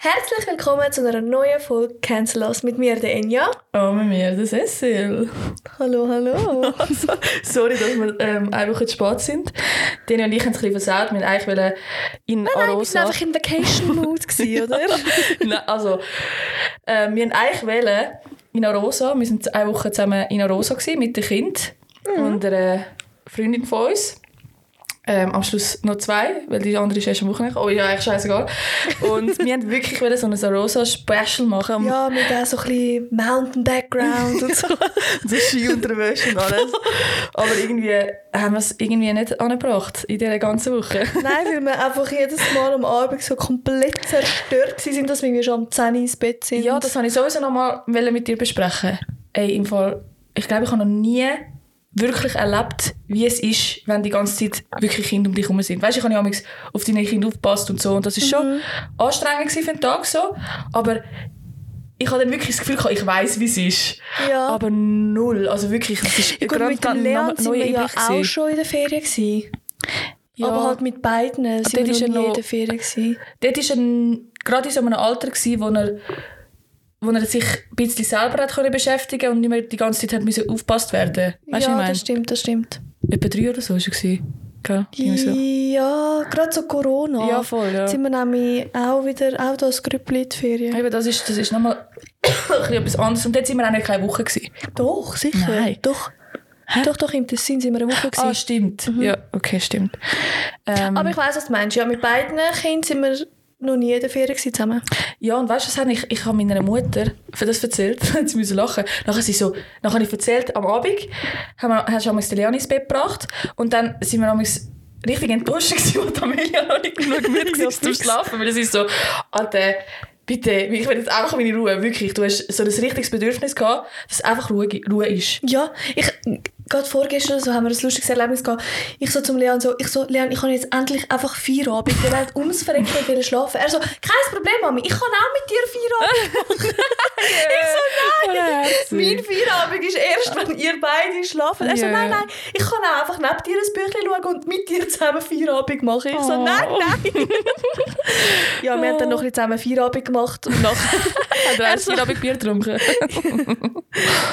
Herzlich willkommen zu einer neuen Folge Cancel Us mit mir, der Enya. Oh, mit mir, der Cecil. Hallo, hallo. Also, sorry, dass wir ähm, einfach zu spät sind. Den und ich haben es ein bisschen versaut. Wir eigentlich in Nein, wir Arosa... waren einfach in Vacation-Mood, oder? Nein, also, äh, wir wollten eigentlich wollen in Arosa. Wir waren eine Woche zusammen in Arosa mit dem Kind und einer Freundin von uns. Ähm, am Schluss noch zwei, weil die andere ist erst am Wochenende. Oh ja, eigentlich scheißegal. Und wir wollten wirklich wollen so ein Arosa-Special machen. ja, mit auch so ein bisschen Mountain-Background und so. so Skiunterwäsche und alles. Aber irgendwie haben wir es irgendwie nicht angebracht in dieser ganzen Woche. Nein, weil wir einfach jedes Mal am Abend so komplett zerstört sind, dass wir irgendwie schon am 10 Uhr ins Bett sind. Ja, das wollte ich sowieso noch mal mit dir besprechen. Ey, im Fall, ich glaube, ich habe noch nie wirklich erlebt, wie es ist, wenn die ganze Zeit wirklich Kinder um dich herum sind. Weißt du, ich habe ja auf deine Kinder aufgepasst und so und das ist schon anstrengend für den Tag so, aber ich habe dann wirklich das Gefühl gehabt, ich weiß, wie es ist. Ja. Aber null, also wirklich, das ist gut, mit dem Leon sind wir ja auch gewesen. schon in der Ferien. Gewesen. Ja. Aber halt mit beiden sind dort wir noch nie in der Ferien. Gewesen. dort war er gerade in so einem Alter, gewesen, wo er, wo er sich ein bisschen selber hat können beschäftigen und nicht mehr die ganze Zeit hat müssen aufgepasst werden Weißt du, ja, ich das stimmt, das stimmt. Etwa drei oder so war. Gell? Irgendwie so. Ja, gerade so Corona. Ja, voll, ja. Sind wir nämlich auch wieder auch da als Grüppli in die Ferien. Eben, das ist, das ist nochmal etwas anderes. Und dort sind wir auch nicht keine Woche. Gewesen. Doch, sicher. Nein. Doch. Doch, doch, im Tessin sind wir eine Woche. Ah, gewesen. stimmt. Ja, okay, stimmt. Ähm, Aber ich weiss, was du meinst. Ja, mit beiden Kindern sind wir noch nie in der Ferien zusammen. Ja, und weißt du, was habe ich, ich habe meiner Mutter für das erzählt, sie müssen lachen. Nachher sie so, nachher habe ich erzählt, am Abend haben wir, hast du einmal den Leon ins Bett gebracht und dann sind wir einmal richtig enttäuscht gewesen, weil Amelia noch nicht genug müde war zum Schlafen, weil sie so, Alter, bitte, ich will jetzt einfach meine Ruhe, wirklich, du hast so ein richtiges Bedürfnis gehabt, dass einfach Ruhe, Ruhe ist. Ja, ich, gerade vorgestern so haben wir ein lustiges Erlebnis gehabt. Ich so zum Leon so, ich so, Leon, ich kann jetzt endlich einfach Feierabend. Der hat ums Verrecken wollen schlafen. Er so, kein Problem, Mami, ich kann auch mit dir Feierabend machen. ich so, nein, mein Feierabend ist erst, wenn ihr beide schlafen. Er so, nein, nein, ich kann auch einfach neben dir ein Büchlein schauen und mit dir zusammen Feierabend machen. Ich so, Oh. nein, nein. ja, wir haben dann noch ein bisschen zusammen Feierabend gemacht und nachher Hat er Er ein so- Feierabend Bier getrunken?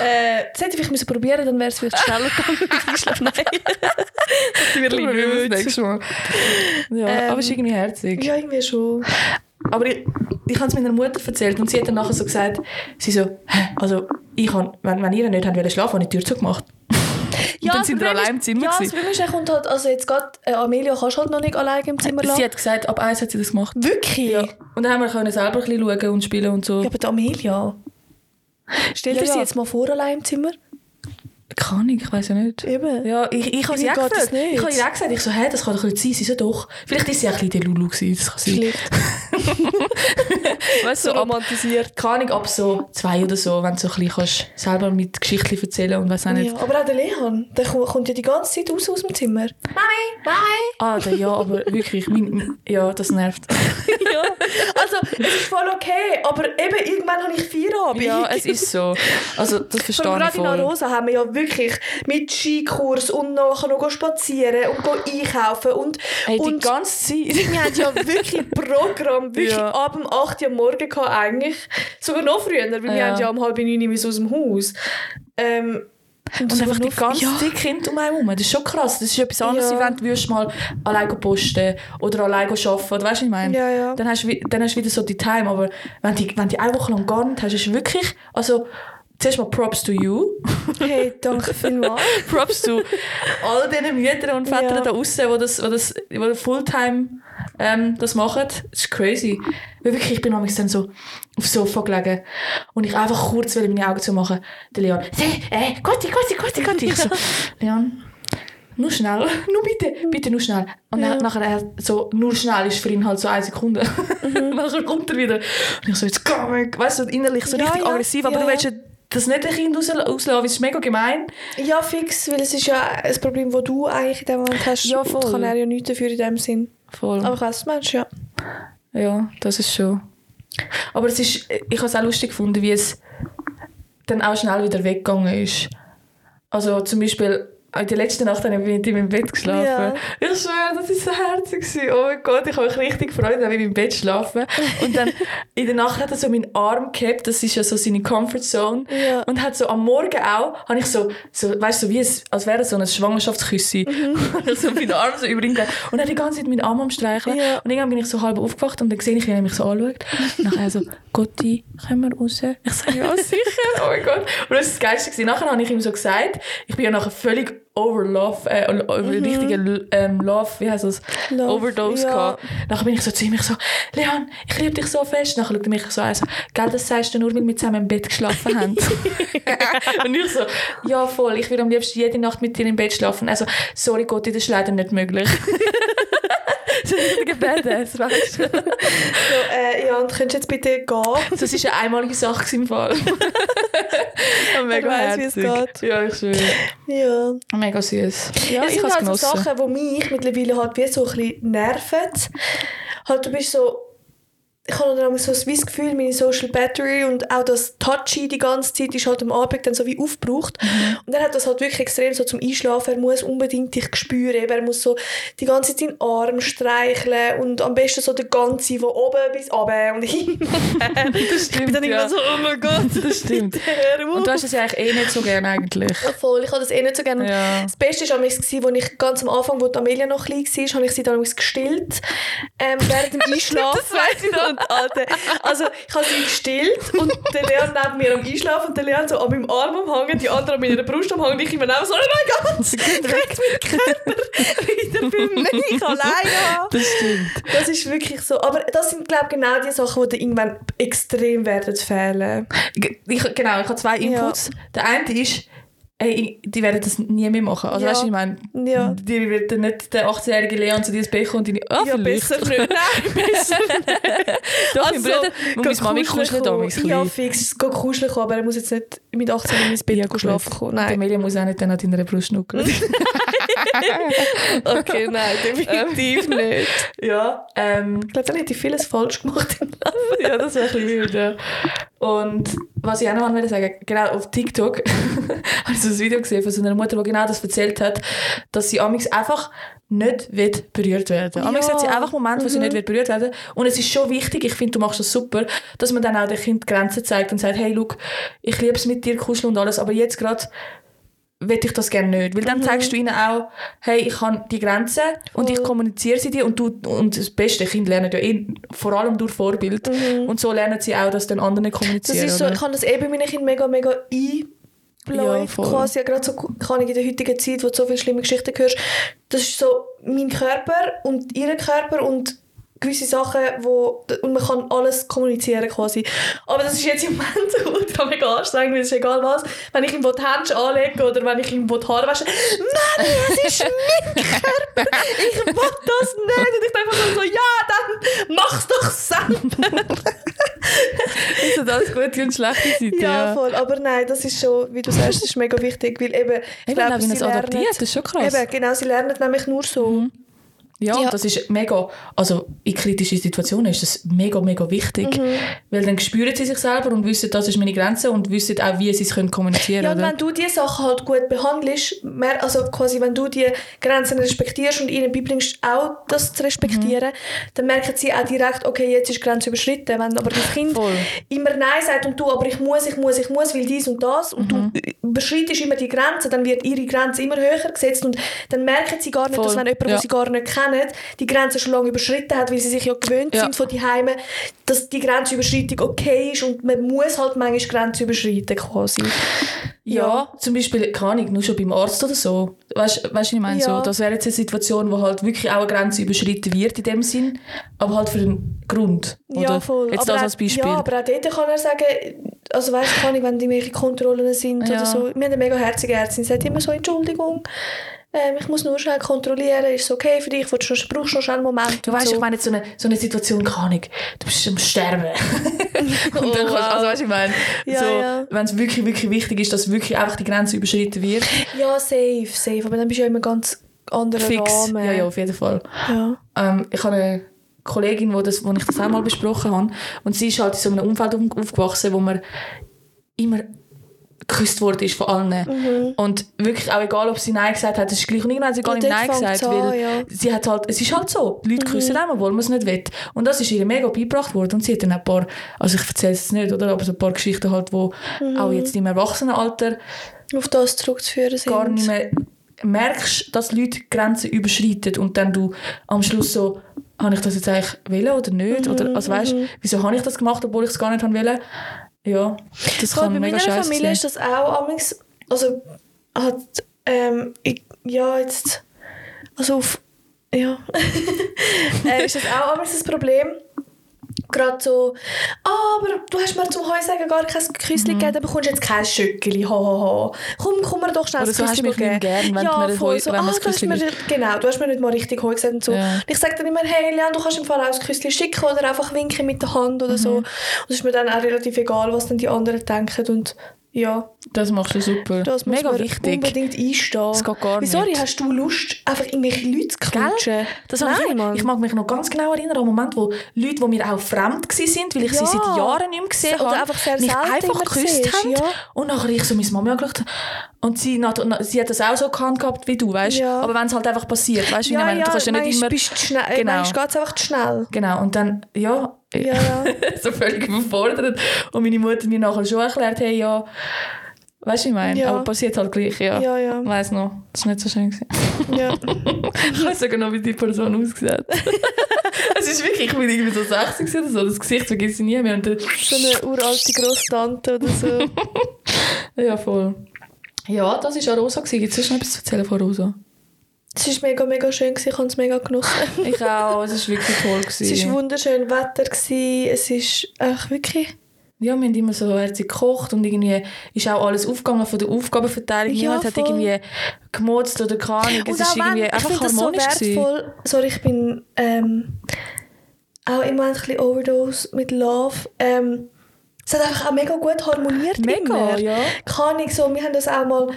Äh, das hätte ich vielleicht müssen probieren, dann wäre es vielleicht schneller gegangen mit Einschlafen. Nein. Natürlich Das nicht. nächste Mal. Ja, Ähm, aber es ist irgendwie herzig. Ja, irgendwie schon. Aber ich, ich habe es meiner Mutter erzählt und sie hat dann nachher so gesagt, sie so, «Hä? also ich han, wenn, wenn ihr nicht wollen schlafen, habe ich die Tür zugemacht. Ja, dann das sind wir allein im Zimmer Ja, das gewesen. Problem ist, er kommt halt, also jetzt gerade, äh, Amelia kannst halt noch nicht alleine im Zimmer lassen. Sie hat gesagt, ab eins hat sie das gemacht. Wirklich? Ja. Und dann haben wir können selber ein bisschen schauen und spielen und so. aber die Amelia. Stell Ja, dir sie ja. jetzt mal vor, allein im Zimmer. Kann ich, ich weiß ja nicht. Eben. Ja, ich, ich habe sie auch nicht. Ich habe ihr auch gesagt, ich so, hä, das kann doch nicht sein. Sie so, doch. Vielleicht ist sie auch ein bisschen der Lulu gewesen, das kann sein. Weißt du, So so ab, romantisiert. keine Ahnung, ab so zwei oder so, wenn du so ein bisschen kannst, selber mit Geschichten erzählen und weiss auch nicht. Ja, aber auch der Leon, der ko- kommt ja die ganze Zeit raus aus dem Zimmer. Mami, Mami. Ah, der, ja, aber wirklich, mein, ja, das nervt. ja. Also, es ist voll okay, aber eben irgendwann habe ich Feierabend. Ja, es ist so. Also, das verstehe ich gerade in voll. Arosa haben wir ja wirklich mit Skikurs und nachher noch spazieren und gehen einkaufen und, Hey, die und ganze Zeit. wir haben ja wirklich Programm, wirklich Ja. ab dem 8 Uhr Morgen gehabt, eigentlich. Sogar noch früher, weil wir Ja. haben ja um halb neun aus dem Haus. Ähm, Und einfach die ganze ja. Zeit Kinder um einen herum. Das ist schon krass. Das ist etwas anderes, Ja. wenn du mal allein posten oder allein arbeiten oder weißt du, ich meine? Ja, ja. Dann hast, du, dann hast du wieder so die Time. Aber wenn du wenn die eine Woche lang gar nicht hast, ist wirklich... Also, zuerst mal Props to you. hey, danke vielmals. Props to all diesen Müttern und Vätern Ja. da draussen, die das, die das die Fulltime ähm, das machen. Das ist crazy. Weil wirklich, ich bin manchmal dann so aufs Sofa gelegen und ich einfach kurz will meine Augen zu machen. Der Leon, «Hey, äh, Gotti, Gotti, Gotti, Gotti!» Ich so, «Leon, nur schnell, nur bitte, bitte nur schnell.» Und Ja. dann, nachher, er so, nur schnell ist für ihn halt so eine Sekunde. Mhm. nachher kommt er wieder. Und ich so, «Jetzt weg!» Weißt du, innerlich so Ja, richtig ja, aggressiv, aber du willst ja das nicht ein Kind weil es ist mega gemein. Ja, fix, weil es ist ja ein Problem, das du eigentlich in dem Moment hast. Ja, voll. Kann er ja nichts dafür in dem Sinn. Voll. Aber meinst, ja. Ja, das ist schon. Aber es ist, ich habe es auch lustig gefunden, wie es dann auch schnell wieder weggegangen ist. Also zum Beispiel in der letzten Nacht habe ich mit ihm im Bett geschlafen. Ja. Ich schwöre, das war so herzig. Oh mein Gott, ich habe mich richtig gefreut, dass ich im Bett schlafen. Und dann in der Nacht hat er so meinen Arm gehabt, das ist ja so seine Comfort Zone. Ja. Und hat so am Morgen auch, habe ich so, so weißt du, so wie es, als wäre es so ein Schwangerschaftsküsse. Mhm. so meinen Arm so über ihn gelegt. Und er die ganze Zeit meinen Arm am Streicheln. Ja. Und irgendwann bin ich so halb aufgewacht und dann sehe ich, wie er mich so anschaut. Und nachher so, Gotti, können wir raus? Ich sage, ja, sicher. Oh mein Gott. Und das war das Geilste. Nachher habe ich ihm so gesagt, ich bin ja nachher völlig over Love, äh, over richtige ähm, Love, wie heißt das? Love, Overdose ja. gehabt. Nachher bin ich so zu ihm, ich so, Leon, ich liebe dich so fest. Nachher schaut er mich so an, so, gell, das sagst du nur, weil wir zusammen im Bett geschlafen haben. und ich so, ja voll, ich will am liebsten jede Nacht mit dir im Bett schlafen. Also, sorry Gotti, das ist leider nicht möglich. richtiger Badass, weißt du? So, äh, ja, und könntest du jetzt bitte gehen? Das war eine einmalige Sache im Fall. Mega weiss, wie es herzig. Ja, ich schwöre. Ja. Mega süß. Ja, es ich sind halt so. Sachen, die mich mittlerweile halt wie so ein bisschen nerven. Halt, du bist so... Ich habe dann so ein weiss Gefühl, meine Social Battery und auch das Touchy die ganze Zeit ist halt am Abend dann so wie aufgebraucht. Mhm. Und dann hat das halt wirklich extrem so zum Einschlafen. Er muss unbedingt dich spüren. Er muss so die ganze Zeit deinen Arm streicheln und am besten so der ganze von oben bis runter und hin. Das Ich bin dann stimmt, ja. immer so, oh mein Gott. Das stimmt. Und du hast es ja eigentlich eh nicht so gerne eigentlich. Ja, voll, ich habe das eh nicht so gerne. Ja. Das Beste war, als ich ganz am Anfang, wo die Amelia noch klein war, habe ich sie dann gestillt. Ähm, während dem Einschlafen. Das weiss ich noch. Und, Alter, also ich habe sie gestillt und der Leon neben mir am Einschlafen und der Leon so an meinem Arm am Hängen, die andere an meiner Brust am Hängen und ich immer auch so, oh mein Gott, ich möchte meinen Körper wieder für mich alleine haben. Das stimmt. Das ist wirklich so. Aber das sind, glaube ich, genau die Sachen, die dir irgendwann extrem werden fehlen. Ich, genau, ich habe zwei Inputs. Der eine ist, ey, die werden das nie mehr machen. Also Ja. weißt du, ich meine, Ja. die wird dann nicht der 18-jährige Leon zu dir ins Bett kommen und deine, ah, ja, vielleicht. besser nicht. Nein, besser Doch, mein Bruder, und meine Mami kuschelt kommen. damals ein Ja, fix. Es geht kuscheln kommen, aber er muss jetzt nicht mit 18 in ins Bett Ja, schlafen kommen. Die Nein. Emilia muss auch nicht dann an deiner Brust schnuckeln. Okay, nein, definitiv nicht. ja, ähm, Ich glaube, dann hätte ich vieles falsch gemacht im Leben. ja, das wäre ein bisschen wild, ja. Und was ich auch noch wollte sagen, genau auf TikTok habe ich so ein Video gesehen von so einer Mutter, die genau das erzählt hat, dass sie amigs einfach nicht wird berührt werden. Ja. Amigs hat sie einfach Momente, wo sie Mhm. nicht wird berührt werden. Und es ist schon wichtig, ich finde, du machst das super, dass man dann auch dem Kind Grenzen zeigt und sagt, hey, look, ich liebe es mit dir, kuscheln und alles, aber jetzt gerade will ich das gerne nicht. Weil dann Mhm. zeigst du ihnen auch, hey, ich habe die Grenzen und ich Voll. kommuniziere sie dir und du, und das beste Kind lernen ja eh, vor allem durch Vorbild. Und so lernen sie auch, dass den anderen Mhm. Das kommunizieren. ist so, oder? ich habe das eh bei meinen Kindern mega, mega einbläut. Ja, quasi, ja, gerade so kann ich in der heutigen Zeit, wo du so viele schlimme Geschichten hörst, das ist so mein Körper und ihr Körper und gewisse Sachen, wo und man kann alles kommunizieren quasi. Aber das ist jetzt im Moment ultra mega anstrengend, weil es ist egal was. Wenn ich ihm die Hände anlege oder wenn ich ihm die Haare wasche, Mann, es ist mein Körper, ich will das nicht. Und ich denke mir so, ja, dann mach's doch selber. Hat alles gute und schlechte Seiten. Ja, Ja, voll. Aber nein, das ist schon, wie du sagst, das ist mega wichtig, weil eben, ich Eben, glaube, sie lernen, das ist schon krass. Mhm. eben, genau, sie lernen nämlich nur so. Ja, Ja. das ist mega, also in kritischen Situationen ist das mega, mega wichtig. Mhm. Weil dann spüren sie sich selber und wissen, das ist meine Grenze und wissen auch, wie sie es können kommunizieren Ja, und können. wenn du diese Sachen halt gut behandelst, mehr, also quasi wenn du die Grenzen respektierst und ihnen beibringst, auch das zu respektieren, Mhm. dann merken sie auch direkt, okay, jetzt ist die Grenze überschritten. Wenn aber das Kind Voll. immer Nein sagt und du, aber ich muss, ich muss, ich muss, weil dies und das und Mhm. du überschreitest immer die Grenze, dann wird ihre Grenze immer höher gesetzt und dann merken sie gar nicht, Voll. dass wenn jemand, Ja. sie gar nicht kennen, die Grenze schon lange überschritten hat, weil sie sich ja gewöhnt Ja. sind von die Heime, dass die Grenzüberschreitung okay ist und man muss halt manchmal Grenzen überschreiten quasi. Ja, zum Beispiel, keine Ahnung, nur schon beim Arzt oder so. Weißt du, was ich meine? Ja. So, das wäre jetzt eine Situation, wo halt wirklich auch eine Grenze überschritten wird in dem Sinn, aber halt für einen Grund. Oder? Ja, voll. Jetzt aber das als Beispiel. Ja, aber auch dort kann er sagen, also weißt du, kann ich, wenn die welche Kontrollen sind Ja. oder so. Wir haben eine mega herzige Ärztin, sie sagt immer so, Entschuldigung, ähm, ich muss nur schnell kontrollieren, ist es okay für dich, Willst du noch, brauchst du noch schnell einen Moment? Du weißt, so. ich meine so eine, so eine Situation, keine Ahnung, du bist am Sterben. und dann Oh, kannst, wow. also weißt du, ich meine, Ja, so, ja. wenn es wirklich, wirklich wichtig ist, dass wirklich einfach die Grenze überschritten wird, Ja, safe, safe, aber dann bist du ja immer ganz anderer fix. Rahmen. Ja, ja, auf jeden Fall. Ja. Ähm, ich habe eine Kollegin, wo, das, wo ich das auch mal besprochen habe. Und sie ist halt in so einem Umfeld um- aufgewachsen, wo man immer geküsst worden ist von allen. Und wirklich auch egal, ob sie Nein gesagt hat, es ist gleich und irgendwann hat sie gar nicht Nein gesagt, an, weil ja. sie hat halt, es ist halt so, die Leute küssen auch, obwohl man es nicht will. Und das ist ihr mega beigebracht worden und sie hat dann ein paar, also ich erzähle es nicht, oder, aber so ein paar Geschichten halt, wo auch jetzt im Erwachsenenalter Auf das zurückzuführen sind. gar nicht mehr merkst, dass Leute Grenzen überschreiten und dann du am Schluss so, habe ich das jetzt eigentlich wollen oder nicht? Oder, also weißt, wieso habe ich das gemacht, obwohl ich es gar nicht wollen? Ja, das Voll, kann bei mega meiner Familie sein. ist das auch amigs, also hat, ähm, ich, ja, jetzt, also auf, ja, äh, ist das auch amigs das Problem. Gerade so, ah, aber du hast mir zum Heusagen gar kein Küsschen gegeben, dann bekommst du jetzt kein Schöckeli, ha, ha, ha. Komm, komm mir doch schnell Oder ein du mich nicht geben. gern, wenn du mir voll so, wenn ah, du hast mir, genau, du hast mir nicht mal richtig Heu gesagt und so. Ja. Und ich sage dann immer, hey Leon, du kannst im Fall auch ein Küsschen schicken oder einfach winken mit der Hand oder Mhm. so. Und es ist mir dann auch relativ egal, was dann die anderen denken und ja, Das machst du super. das muss mega man wichtig. unbedingt einstehen. Das geht gar Sorry, nicht. hast du Lust, einfach irgendwelche Leute zu knutschen? Das ich, Nein, immer. Mann. ich mag mich noch ganz genau erinnern an einen Moment, wo Leute, die mir auch fremd waren, weil ich sie Ja. seit Jahren nicht mehr gesehen Oder habe, einfach mich einfach geküsst haben. ja. Und nachher ich so meine Mama angeschaut. Und sie, sie hat das auch so gehabt wie du, weißt Ja. Aber wenn es halt einfach passiert, weißt du, wie ja, ich meine? ja, du kannst ja nicht immer... bist schnell, Genau. manchmal geht es einfach zu schnell. Genau, und dann, ja, Ja, ja. so völlig überfordert. Und meine Mutter mir nachher schon erklärt, hey, ja, weißt du, ich meine? Ja. Aber passiert halt gleich, ja. Ja, ja. Weiss noch, das war nicht so schön. Gewesen. ja. Ich weiß sogar noch, wie die Person ausgesehen hat. es ist wirklich, ich bin irgendwie so 60 gewesen oder so, das Gesicht vergesse ich nie mehr. Und So eine uralte Grosstante oder so. ja, voll. Ja, das war auch Rosa. Gibt es sonst noch etwas zu erzählen von Rosa? Es war mega, mega schön, gewesen. ich habe es mega genossen. Ich auch, es war wirklich toll. Gewesen. Es war wunderschön Wetter, gewesen. es ist echt wirklich... ja, wir haben immer so herzig gekocht und irgendwie ist auch alles aufgegangen von der Aufgabenverteilung. Ja, Niemand hat voll. irgendwie gemotzt oder keine Ahnung. Es ist irgendwie ich einfach finde das so harmonisch. gewesen. wertvoll. Sorry, ich bin ähm, auch immer ein bisschen Overdose mit Love. Ähm, es hat einfach auch mega gut harmoniert Mega, immer. ja. Keine Ahnung, so, wir haben das auch mal,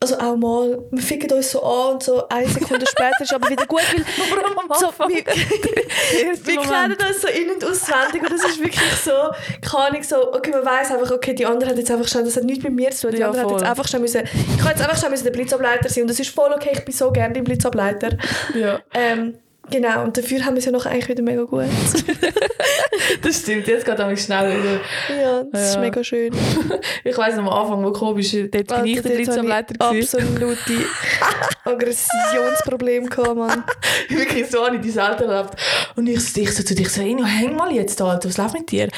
also auch mal, wir ficken uns so an und so eine Sekunde später ist aber wieder gut, weil so, wir, wir kennen uns so in- und auswendig und es ist wirklich so, keine Ahnung, so, okay, man weiß einfach, okay, die andere hat jetzt einfach schnell, das hat nichts mit mir zu tun, die Ja, andere hat jetzt einfach schnell müssen, ich kann jetzt einfach schnell müssen der Blitzableiter sein und das ist voll okay, ich bin so gerne im Blitzableiter. Ja, Ähm, genau, und dafür haben wir es ja noch eigentlich wieder mega gut. das stimmt. Jetzt geht es schnell wieder. ja, das ist Ja. mega schön. Ich weiss am Anfang, wo komisch dort bin ich der Blitzableiter. ich gewesen. absolute Aggressionsprobleme gehabt, Mann. Wirklich so habe ich das Alter erlebt. Und ich, so- ich so zu dich so, Eno, häng mal jetzt, Alter, was läuft mit dir?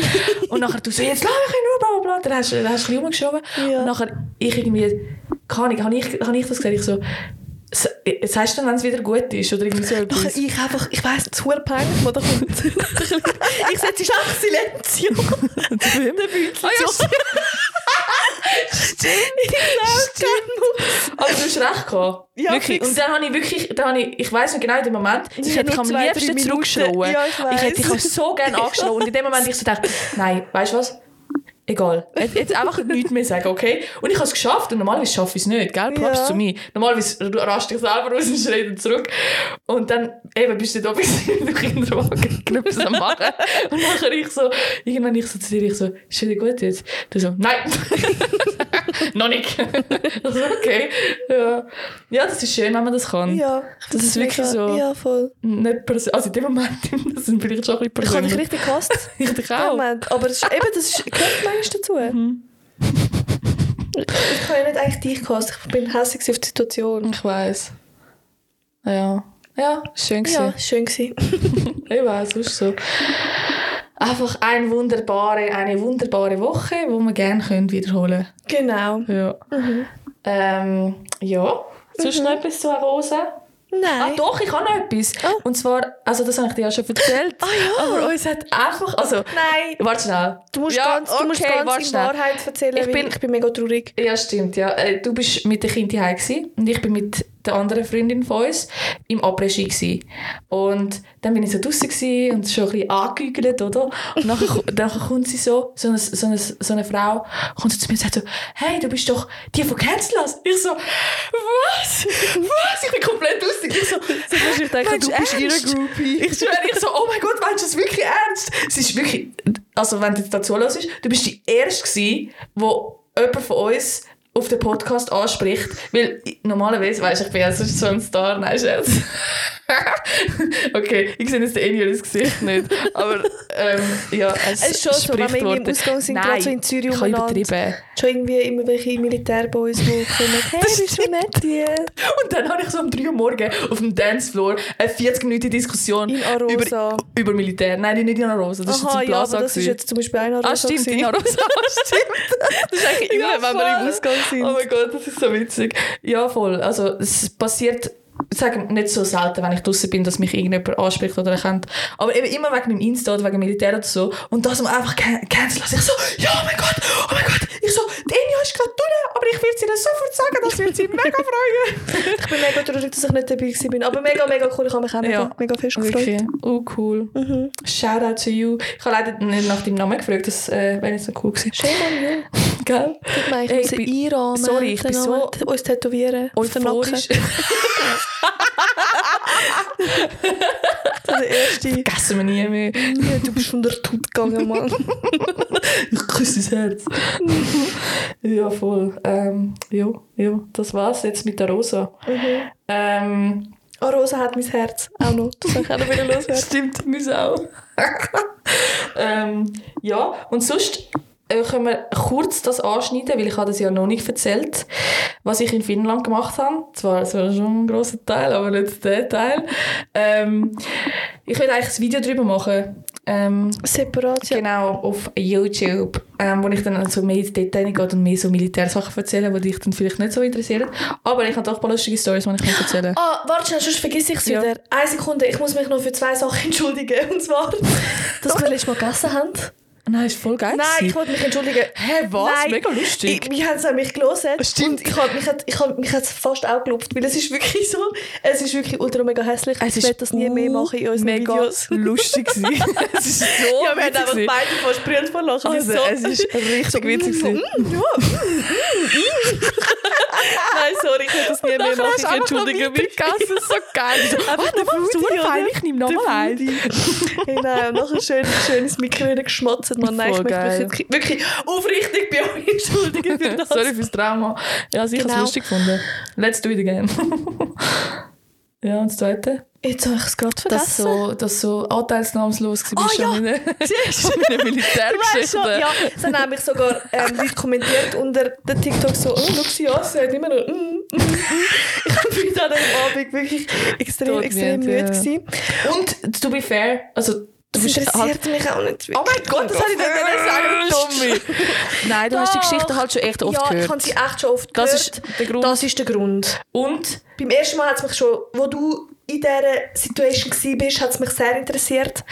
und nachher du so, jetzt lass mich in Ruhe, bla bla bla. Dann hast du du ein bisschen rumgeschoben. Ja. Und nachher ich irgendwie, keine Ahnung, habe ich, habe ich das gesagt? Ich so, "S- jetzt hast du dann, wenn es wieder gut ist, oder irgendwie so etwas. ich einfach, ich weiss, zu peinlich, was da kommt. ich setze einfach Silenzio. Der Bündel Ah, ja. Stimmt. Stimmt. Aber du hast recht gehabt. Ja, wirklich. Und dann habe ich wirklich, dann habe ich, ich weiss noch genau in dem Moment, ich sind hätte dich am liebsten Minuten. zurückgeschlagen. Ja, ich ich hätte dich auch so gerne angeschlagen. Und in dem Moment ich so dachte, nein, weißt du was? Egal. Jetzt, jetzt einfach nichts mehr sagen, okay? Und ich habe es geschafft. Und normalerweise schaffe ich es nicht, gell? Props Ja. zu mir. Normalerweise rast ich selber aus und schreie zurück. Und dann eben bist du da bis in den Kinderwagen Knüppel am machen. Und nachher ich so, irgendwann ich so zu dir, ich so, ist wieder gut jetzt? Du so, nein. Noch nicht. also, okay. Ja. ja, das ist schön, wenn man das kann. Ja, Das ist wirklich so. Ja, voll. Nicht also in dem Moment, das sind vielleicht schon ein bisschen Ich habe dich persönlich. richtig gehasst. Ich dich auch. Moment. Aber das ist, eben, das ist, gehört manchmal dazu. Mhm. Ich habe ja nicht eigentlich dich gehasst. Ich bin hässlich auf die Situation. Ich weiß. Ja. Ja, schön gewesen. Ja, schön gewesen. Ich weiß, ist so. Einfach eine wunderbare, eine wunderbare Woche, die wir gerne können wiederholen Genau. Ja. Ähm, ja. Sonst noch etwas zu Rosa? Ah, Nein. doch, ich habe noch etwas. Oh. Und zwar, also das habe ich dir ja schon erzählt. Ah, ja. Aber uns hat einfach, also, Nein. warte schnell. Du musst Ja, ganz, du musst okay, ganz warte in schnell. Wahrheit erzählen, Ich bin, ich bin mega traurig. Ja, stimmt, ja. Äh, Du bist mit den Kindern gewesen und ich bin mit der anderen Freundin von uns im Après-Ski. Und dann bin ich so draussen gewesen und schon ein bisschen angegügelt, oder? Und nachher, dann kommt sie so, so eine, so, eine, so eine Frau, kommt sie zu mir und sagt so, hey, du bist doch die von Cancelas. Ich so, was? Was? Ich. Ich so, ich denke, du bist ihre? Groupie. Ich schwöre, ich so, oh mein Gott, meinst du das wirklich ernst? Es ist wirklich, also wenn du jetzt dazu hörst, du bist die Erste gewesen, wo jemand von uns auf den Podcast anspricht, weil normalerweise, weißt du, ich bin ja sonst so ein Star, nein, Scherz. okay, ich sehe jetzt den Eni ins Gesicht nicht, aber ähm, ja, es, Es ist schon so, wenn wir im. Ausgang sind, Nein, gerade so in Zürich ich umeinander. übertrieben. Schon irgendwie immer welche Militärboys, die kommen. Hey, bist du nett hier? Und dann habe ich so um 3 Uhr morgen auf dem Dancefloor eine 40 Minuten Diskussion In Arosa. über, über Militär. Nein, nicht in Arosa, das Aha, ist jetzt in ja, Plaza. aber das ist gewesen. jetzt zum Beispiel ein Arosa. Ah, stimmt, in. Arosa, stimmt. Das ist eigentlich immer, Ja, wenn wir im. Ausgang sind. Oh mein Gott, das ist so witzig. Ja, voll. Also, es passiert sage nicht so selten, wenn ich draußen bin, dass mich irgendjemand anspricht oder erkennt. Aber eben immer wegen meinem Insta oder wegen Militär oder so. Und das um einfach can cancel lassen. Ich so, ja, oh mein Gott, oh mein Gott. Ich so, die Enya ist gerade drin, aber ich will sie dir sofort sagen, das wird sie mega freuen. Ich bin mega traurig, dass ich nicht dabei bin. Aber mega, mega cool. Ich habe mich auch mega, Ja. mega fest gefreut. Wirklich. Oh, cool. Mhm. Shout out to you. Ich habe leider nicht nach deinem Namen gefragt, das äh, wäre jetzt noch cool gewesen. Shame on you. Gell? Ich muss ich bin- einrahmen. sorry, ich bin so uns tätowieren. Euphorisch. So der erste. Vergessen wir nie mehr. Ja, du bist von der Tut gegangen, Mann. Ich küsse dein Herz. ja, voll. Ähm, ja, ja, das war's jetzt mit der Rosa. Ähm, Ah, Rosa hat mein Herz. Auch noch. Das soll ich auch wieder loswerden. stimmt, muss auch. ähm, ja, und sonst äh, können wir kurz das anschneiden, weil ich habe das ja noch nicht erzählt, was ich in Finnland gemacht habe. Zwar so schon ein grosser Teil, aber nicht der Teil. Ähm, ich will eigentlich ein Video darüber machen. Ähm, Separat, ja. Genau, auf YouTube, ähm, wo ich dann so mehr ins Detail gehe und mehr so Militärsachen erzähle, die dich dann vielleicht nicht so interessieren. Aber ich habe doch ein paar lustige Stories, die ich erzählen Ah, warte schnell, sonst vergesse ich es Ja. wieder. Eine Sekunde, ich muss mich noch für zwei Sachen entschuldigen. Und zwar, dass wir letztes Mal gegessen haben. Nein, ist voll geil. Nein, ich wollte mich entschuldigen. Hä, was? Nein, Mega lustig. Ich, wir haben es nämlich gelesen. Stimmt. Und ich habe mich, ich hab, mich hat's fast auch gelupft, weil es ist wirklich so, es ist wirklich ultra mega hässlich. Es ich werde das nie mehr machen in unseren mega Videos. lustig gewesen. es ist so Ja, wir haben einfach beide fast brüllt vor Lachen. Also, so, es ist richtig witzig Nein, sorry, ich werde das nie mehr machen. Ich entschuldige mich. weitergegessen. So geil. Einfach ah, der oder? ich nehme nochmal eins. Hey, nein, und nachher schön, schön ins Mikro wieder geschmatzt. Man, nein, ich möchte mich wirklich aufrichtig bei euch entschuldigen für das. Sorry fürs Trauma. Ja, sicher Genau. es lustig gefunden. Let's do it again. ja, und das Zweite? Jetzt habe ich es gerade vergessen. dass so, dass so anteilsnahmslos war Ah, ja. in einer, Siehst du? schon in einer Du weißt Militärgeschichte. schon, ja, es haben nämlich sogar ähm, Leute kommentiert unter den TikTok so, oh, schau sie an, sie hat immer noch, mm, mm, mm. Ich bin an dem Abend wirklich extrem, extrem müde, ja. gewesen. Und, to be fair, also du Das interessiert mich auch nicht wirklich. Oh mein Gott, das habe ich nicht wollen sagen, Tommy. Nein, du hast die Geschichte halt schon echt oft ja, ich gehört. habe sie echt schon oft Das gehört. ist der Grund. Das ist der Grund. Und Beim ersten Mal hat es mich schon, wo du in dieser Situation warst, hat es mich sehr interessiert,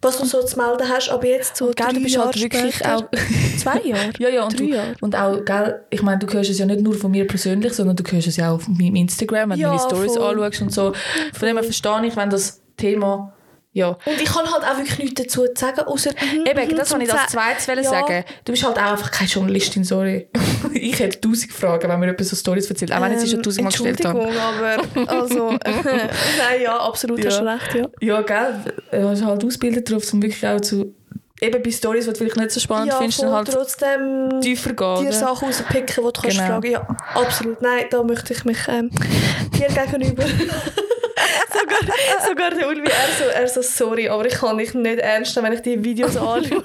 was du so zu melden hast. Aber jetzt so gell, du bist Jahre halt wirklich später, auch... zwei Jahre? Ja, ja, und, Drei du, Jahre. und auch, gell, ich meine, du hörst es ja nicht nur von mir persönlich, sondern du hörst es ja auch auf meinem Instagram, wenn Ja, du meine Stories voll. anschaust und so. Von dem her verstehe ich, wenn das Thema, ja. Und ich kann halt auch wirklich nichts dazu zu sagen, außer mhm, Eben, mhm, das wollte ich als zweites Ja. sagen. Du bist halt auch einfach keine Journalistin, sorry. ich hätte tausend Fragen, wenn mir jemand so Stories erzählt, auch wenn ich sie schon Ähm, tausendmal gestellt habe. Entschuldigung, aber also, nein, ja, absolut, hast Ja. recht, ja. Ja, gell, du hast halt ausgebildet darauf, um wirklich auch zu... Eben bei Stories, die du vielleicht nicht so spannend ja, findest, dann halt trotzdem tiefer gehen. dir? Sachen rauspicken, die du kannst Genau. fragen Ja, absolut. Nein, da möchte ich mich ähm, dir gegenüber... sogar, sogar der Ulvi, er so, er so, sorry, aber ich kann dich nicht ernst nehmen, wenn ich die Videos anschaue.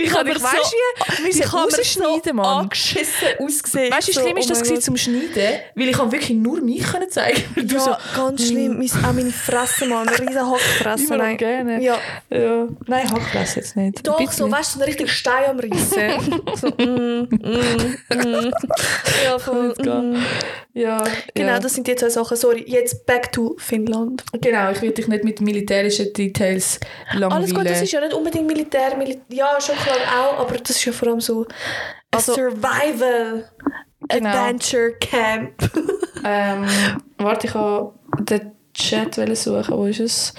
Ich habe ich so- weißt wie, wir Ich müssen habe mir so rausschneiden, Mann. angeschissen ausgesehen. Weißt du, wie so, schlimm ist oh das mein gewesen Gott. zum Schneiden? Weil ich kann wirklich nur mich können zeigen. Du Ja, so, ganz schlimm. Mein, auch meine Fresse, Mann. Eine riesen Hackfresse. Nein. gerne. Ja, ja. Nein, Hackfresse jetzt nicht. doch, Bitte so, nicht. weißt du, so ein richtig Stein am Reissen. so, mm, mm, mm. Ja, voll. Mm. Ja, Genau, ja. das sind die zwei Sachen. Sorry, jetzt back to Finnland. Genau, ich will dich nicht mit militärischen Details langweilen. Alles gut, das ist ja nicht unbedingt Militär. Mil ja, schon klar auch, aber das ist ja vor allem so ein Also- Survival Genau. Adventure Camp. Ähm, warte, ich kann den Chat suchen. Wo ist es?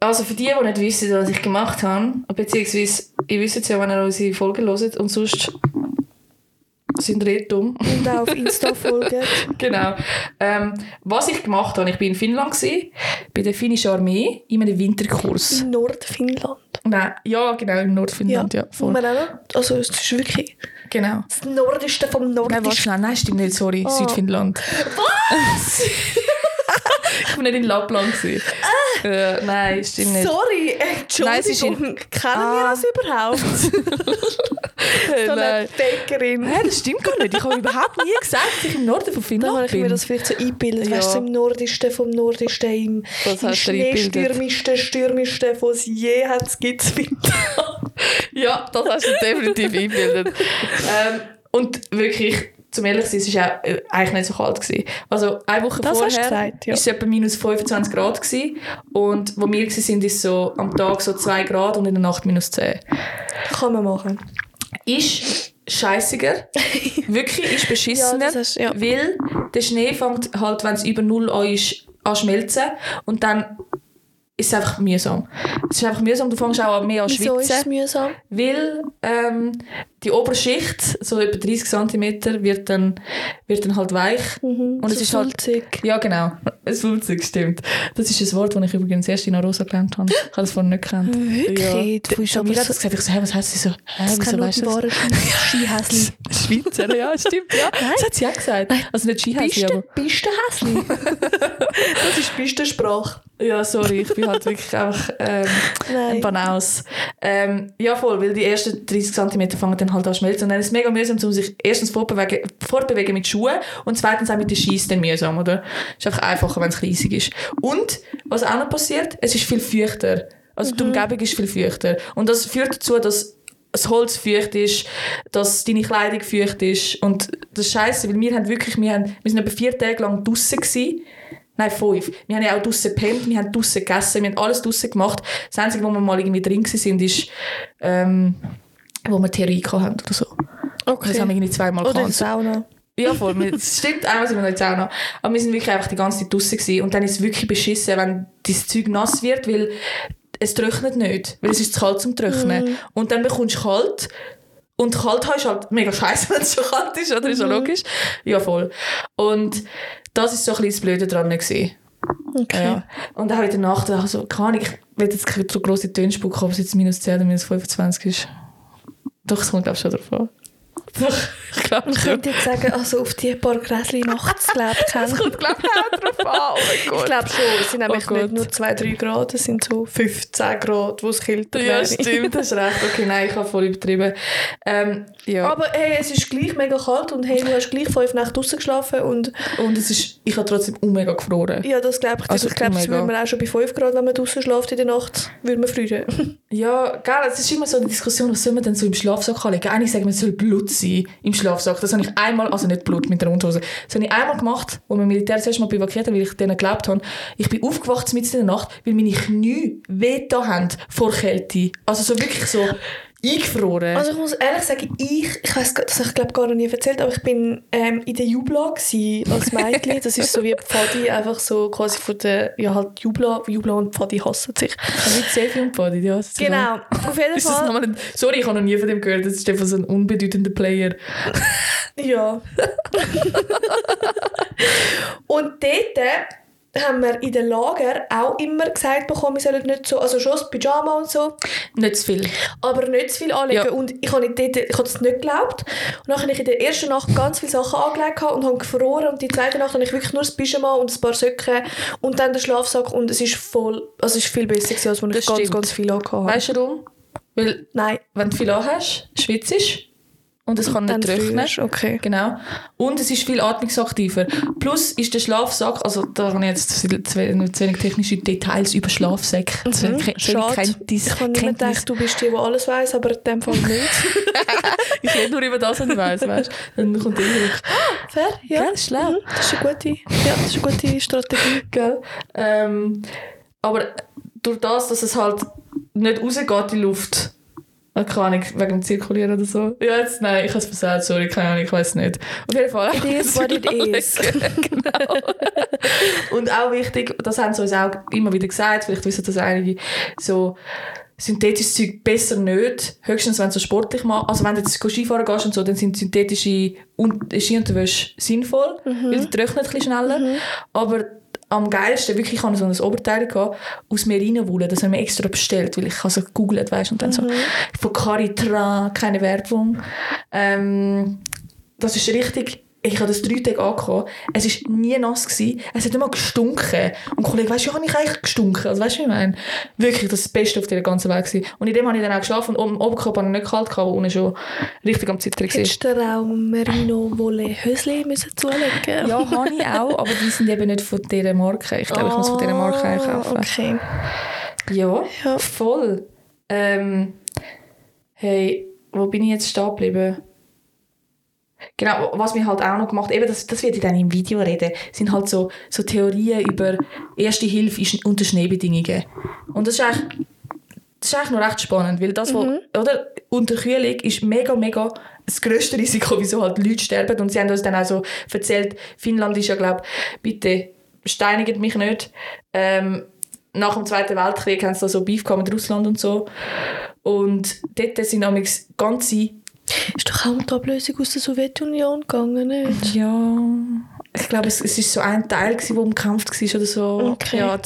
Also für die, die nicht wissen, was ich gemacht habe, beziehungsweise ihr wisst es ja, wenn ihr unsere Folgen hört und sonst sind Irrtum. Und auch auf Insta folgen. genau. Ähm, was ich gemacht habe, ich bin in Finnland gewesen, bei der finnischen Armee in einem Winterkurs. In Nordfinnland. Nein, ja, genau, in Nordfinnland, ja, voll. man auch also es ist wirklich Genau. das Nordeste vom Nein, warte Nordischen. schnell, nein, stimmt nicht, sorry, Oh. Südfinnland. Was? ich war nicht in Lappland. gewesen. Äh, nein, stimmt nicht. Sorry, Nein, es ist in- Entschuldigung. Kennen wir Ah. das überhaupt? Äh, so eine nein. Bäckerin. Nein, das stimmt gar nicht. Ich habe überhaupt nie gesagt, dass ich im Norden von Finnland habe ich mir bin. das vielleicht so eingebildet. Ja. Weißt du, im Nordisten vom Nordisten, im, im. Schneestürmischsten, Stürmischsten, wo es je hat, gibt es Ja, das hast du definitiv eingebildet. ähm, und wirklich, zum ehrlich sein, es war auch äh, eigentlich nicht so kalt. Gewesen. Also eine Woche Das vorher gesagt, ja. es etwa minus 25 Grad. Gewesen. Und wo wir waren, ist so am Tag so 2 Grad und in der Nacht minus 10. Kann man machen. Ist scheissiger. Wirklich, ist beschissener. Ja, hast- ja. Weil der Schnee fängt halt, wenn es über Null an ist, an schmelzen. Und dann ist es einfach mühsam. Es ist einfach mühsam, du fängst auch an mehr an Wieso ist es schwitzen. mühsam? Weil ähm, die Oberschicht, so etwa 30 cm, wird dann, wird dann halt weich. Mhm, Und es so ist halt- sulzig. Ja, genau. Ein Sulzig, stimmt. Das ist ein Wort, das ich übrigens erst in Rosa gelernt habe. Ich habe das vorher nicht gekannt. Wirklich? Ja. Du bist aber hat so- das gesagt. Ich so, hey, was heisst sie so? Hä, Das wieso weißt du das? Skihäsli. Schweizer, ja, stimmt. Ja. Das hat sie auch gesagt. Also nicht Skihäsli, aber... Pistenhäsli. das ist Pistensprache. Ja, sorry, ich bin halt wirklich einfach ähm, ein. Banaus. Ähm, ja, voll, weil die ersten 30 cm fangen dann halt an zu schmelzen. Und dann ist es mega mühsam, um sich erstens fortbewegen, fortbewegen mit Schuhen und zweitens auch mit den Scheiss dann mühsam, oder? ist einfach einfacher, wenn es riesig ist. Und, was auch noch passiert, es ist viel feuchter. Also die Umgebung ist viel feuchter. Und das führt dazu, dass das Holz feucht ist, dass deine Kleidung feucht ist. Und das ist scheiße, weil wir haben wirklich, wir, haben, wir sind etwa vier Tage lang draussen gewesen. Nein, fünf. Wir haben ja auch draussen gepennt, wir haben draussen gegessen, wir haben alles draussen gemacht. Das Einzige, wo wir mal irgendwie drin waren, ist, ähm, wo wir Theorie hatten oder so. Okay. Das haben wir irgendwie zweimal Oder in gehabt. Sauna. Ja, voll. Das stimmt, einmal sind wir noch in der Sauna. Aber wir sind wirklich einfach die ganze Zeit draussen gewesen. Und dann ist es wirklich beschissen, wenn dieses Zeug nass wird, weil es trocknet nicht. Weil es ist zu kalt zum Trocknen. Und dann bekommst du kalt. Und kalt haben ist halt mega scheiße, wenn es schon kalt ist, oder? Ist ja logisch. Ja, voll. Und das ist so ein bisschen das Blöde dran gewesen. Okay. Ja. Und auch in der Nacht, also, keine Ahnung, ich will jetzt keine so grosse Töne spucken, ob es jetzt minus 10 oder minus 25 ist. Doch, es kommt, glaube ich, schon drauf an. Doch, ich Man könnte jetzt sagen, also auf die paar Gräschen nachts glaub ich Es kommt, glaube ich, auch drauf an. Oh. Ich glaube schon, es sind nämlich Oh nicht nur 2-3 Grad, es sind so 15 Grad, wo es kälter Ja, stimmt, hast recht. Okay, nein, ich habe voll übertrieben. Ähm, ja. Aber hey, es ist gleich mega kalt und hey, du hast gleich fünf Nächte draußen geschlafen und Und es ist, ich habe trotzdem mega gefroren. ja, das glaube ich. Also ich glaube, das würde man auch schon bei 5 Grad, wenn man draußen schläft in der Nacht, würde man frieren. Ja, gell, es ist immer so eine Diskussion, was soll man denn so im Schlafsack anlegen? Einige sagen, es soll Blut sein im Schlafsack. Das habe ich einmal, also nicht Blut mit der Unterhose, das habe ich einmal gemacht, als wir Militär das erste Mal evakuiert haben, weil ich denen geglaubt habe. Ich bin aufgewacht mitten in der Nacht, weil meine Knie weh da haben vor Kälte. Also so wirklich so eingefroren. Also ich muss ehrlich sagen, ich, ich weiß das habe ich glaube gar noch nie erzählt, aber ich bin ähm, in der Jubla als Mädchen. Das ist so wie Pfadi, einfach so quasi von der, ja halt Jubla, Jubla und Pfadi hassen sich. Also mit sehr viel Body, ja. das ist Genau, auf jeden Ist das Fall. nochmal ein, sorry, ich habe noch nie von dem gehört. Das ist einfach so ein unbedeutender Player. Ja. und dort haben wir in den Lager auch immer gesagt bekommen, wir sollen nicht so, also schon das Pyjama und so, Nicht zu viel. aber nicht zu viel anlegen. Ja. Und ich habe dort, ich das nicht geglaubt. Und dann habe ich in der ersten Nacht ganz viele Sachen angelegt und habe gefroren. Und die zweite Nacht habe ich wirklich nur das Pyjama und ein paar Socken und dann den Schlafsack. Und es ist voll, also es ist viel besser gewesen, als wenn ich Das ganz, stimmt. ganz viel angehabt habe. Weißt du warum? Weil, Nein, wenn du viel anhast, schwitzt und es kann nicht trocknen. Okay. Genau. Und es ist viel atmungsaktiver. Plus ist der Schlafsack, also da habe ich jetzt zu, zu, zu wenig technische Details über Schlafsäcke. Mhm. Schade. Kenntnis- Ich habe nicht gedacht, du bist die, die alles weiß, aber in dem Fall nicht. Ich rede nur über das, was ich weiss, weißt? Dann kommt immer noch, Fair, ja. Gell, ist schlau. Mhm, Das ist eine gute, ja, das ist eine gute Strategie. gell? Ähm, aber durch das, dass es halt nicht rausgeht, die Luft, keine Ahnung, wegen dem Zirkulieren oder so. Ja, jetzt, nein, ich habe es versagt, sorry, keine Ahnung, ich weiß nicht. Auf jeden Fall. It is what it is. genau. Und auch wichtig, das haben sie uns auch immer wieder gesagt, vielleicht wissen das einige, so, synthetisches Zeug besser nicht. Höchstens, wenn du so sportlich machst. Also wenn du jetzt Skifahren gehst und so, dann sind synthetische Un- Skiunterwäsche sinnvoll, weil die trocknet ein bisschen schneller. Aber am geilsten, wirklich, ich hatte so ein Oberteil gehabt, aus Merinowolle, das haben wir extra bestellt, weil ich habe so gegoogelt, weißt, und dann so von Caritran, keine Werbung. Ähm, das ist richtig, ich habe das drei Tage angehabt, es war nie nass, gewesen. es hat immer gestunken. Und der Kollege, weißt du, ja, habe ich eigentlich gestunken? Also, weißt du, wie ich meine? Wirklich, das, Beste auf dieser ganzen Welt gewesen. Und in dem habe ich dann auch geschlafen und oben Oberkörper habe ich nicht kalt aber unten schon richtig am Zittern gewesen. Hättest du dir auch Merino-Wolle Hösli müssen zulegen Ja, habe ich auch, aber die sind eben nicht von dieser Marke. Ich glaube, ich muss von dieser Marke einkaufen. Ah, Okay. Ja, Ja. voll. Ähm, hey, wo bin ich jetzt stehen geblieben? Genau, was wir halt auch noch gemacht eben das, das werde ich dann im Video reden, sind halt so, so Theorien über Erste Hilfe unter Schneebedingungen. Und das ist eigentlich, das ist eigentlich noch recht spannend, weil das, wo, oder, Unterkühlung ist mega, mega das grösste Risiko, wieso halt Leute sterben. Und sie haben uns dann auch so erzählt, Finnland ist ja, glaube bitte steinigt mich nicht. Ähm, nach dem Zweiten Weltkrieg haben sie da so Beef mit Russland und so. Und dort sind nämlich ganze Ist doch auch die Ablösung aus der Sowjetunion gegangen, nicht? Ja, ich glaube, es, es ist so ein Teil, gewesen, der umkämpft war oder so. Okay. Ja.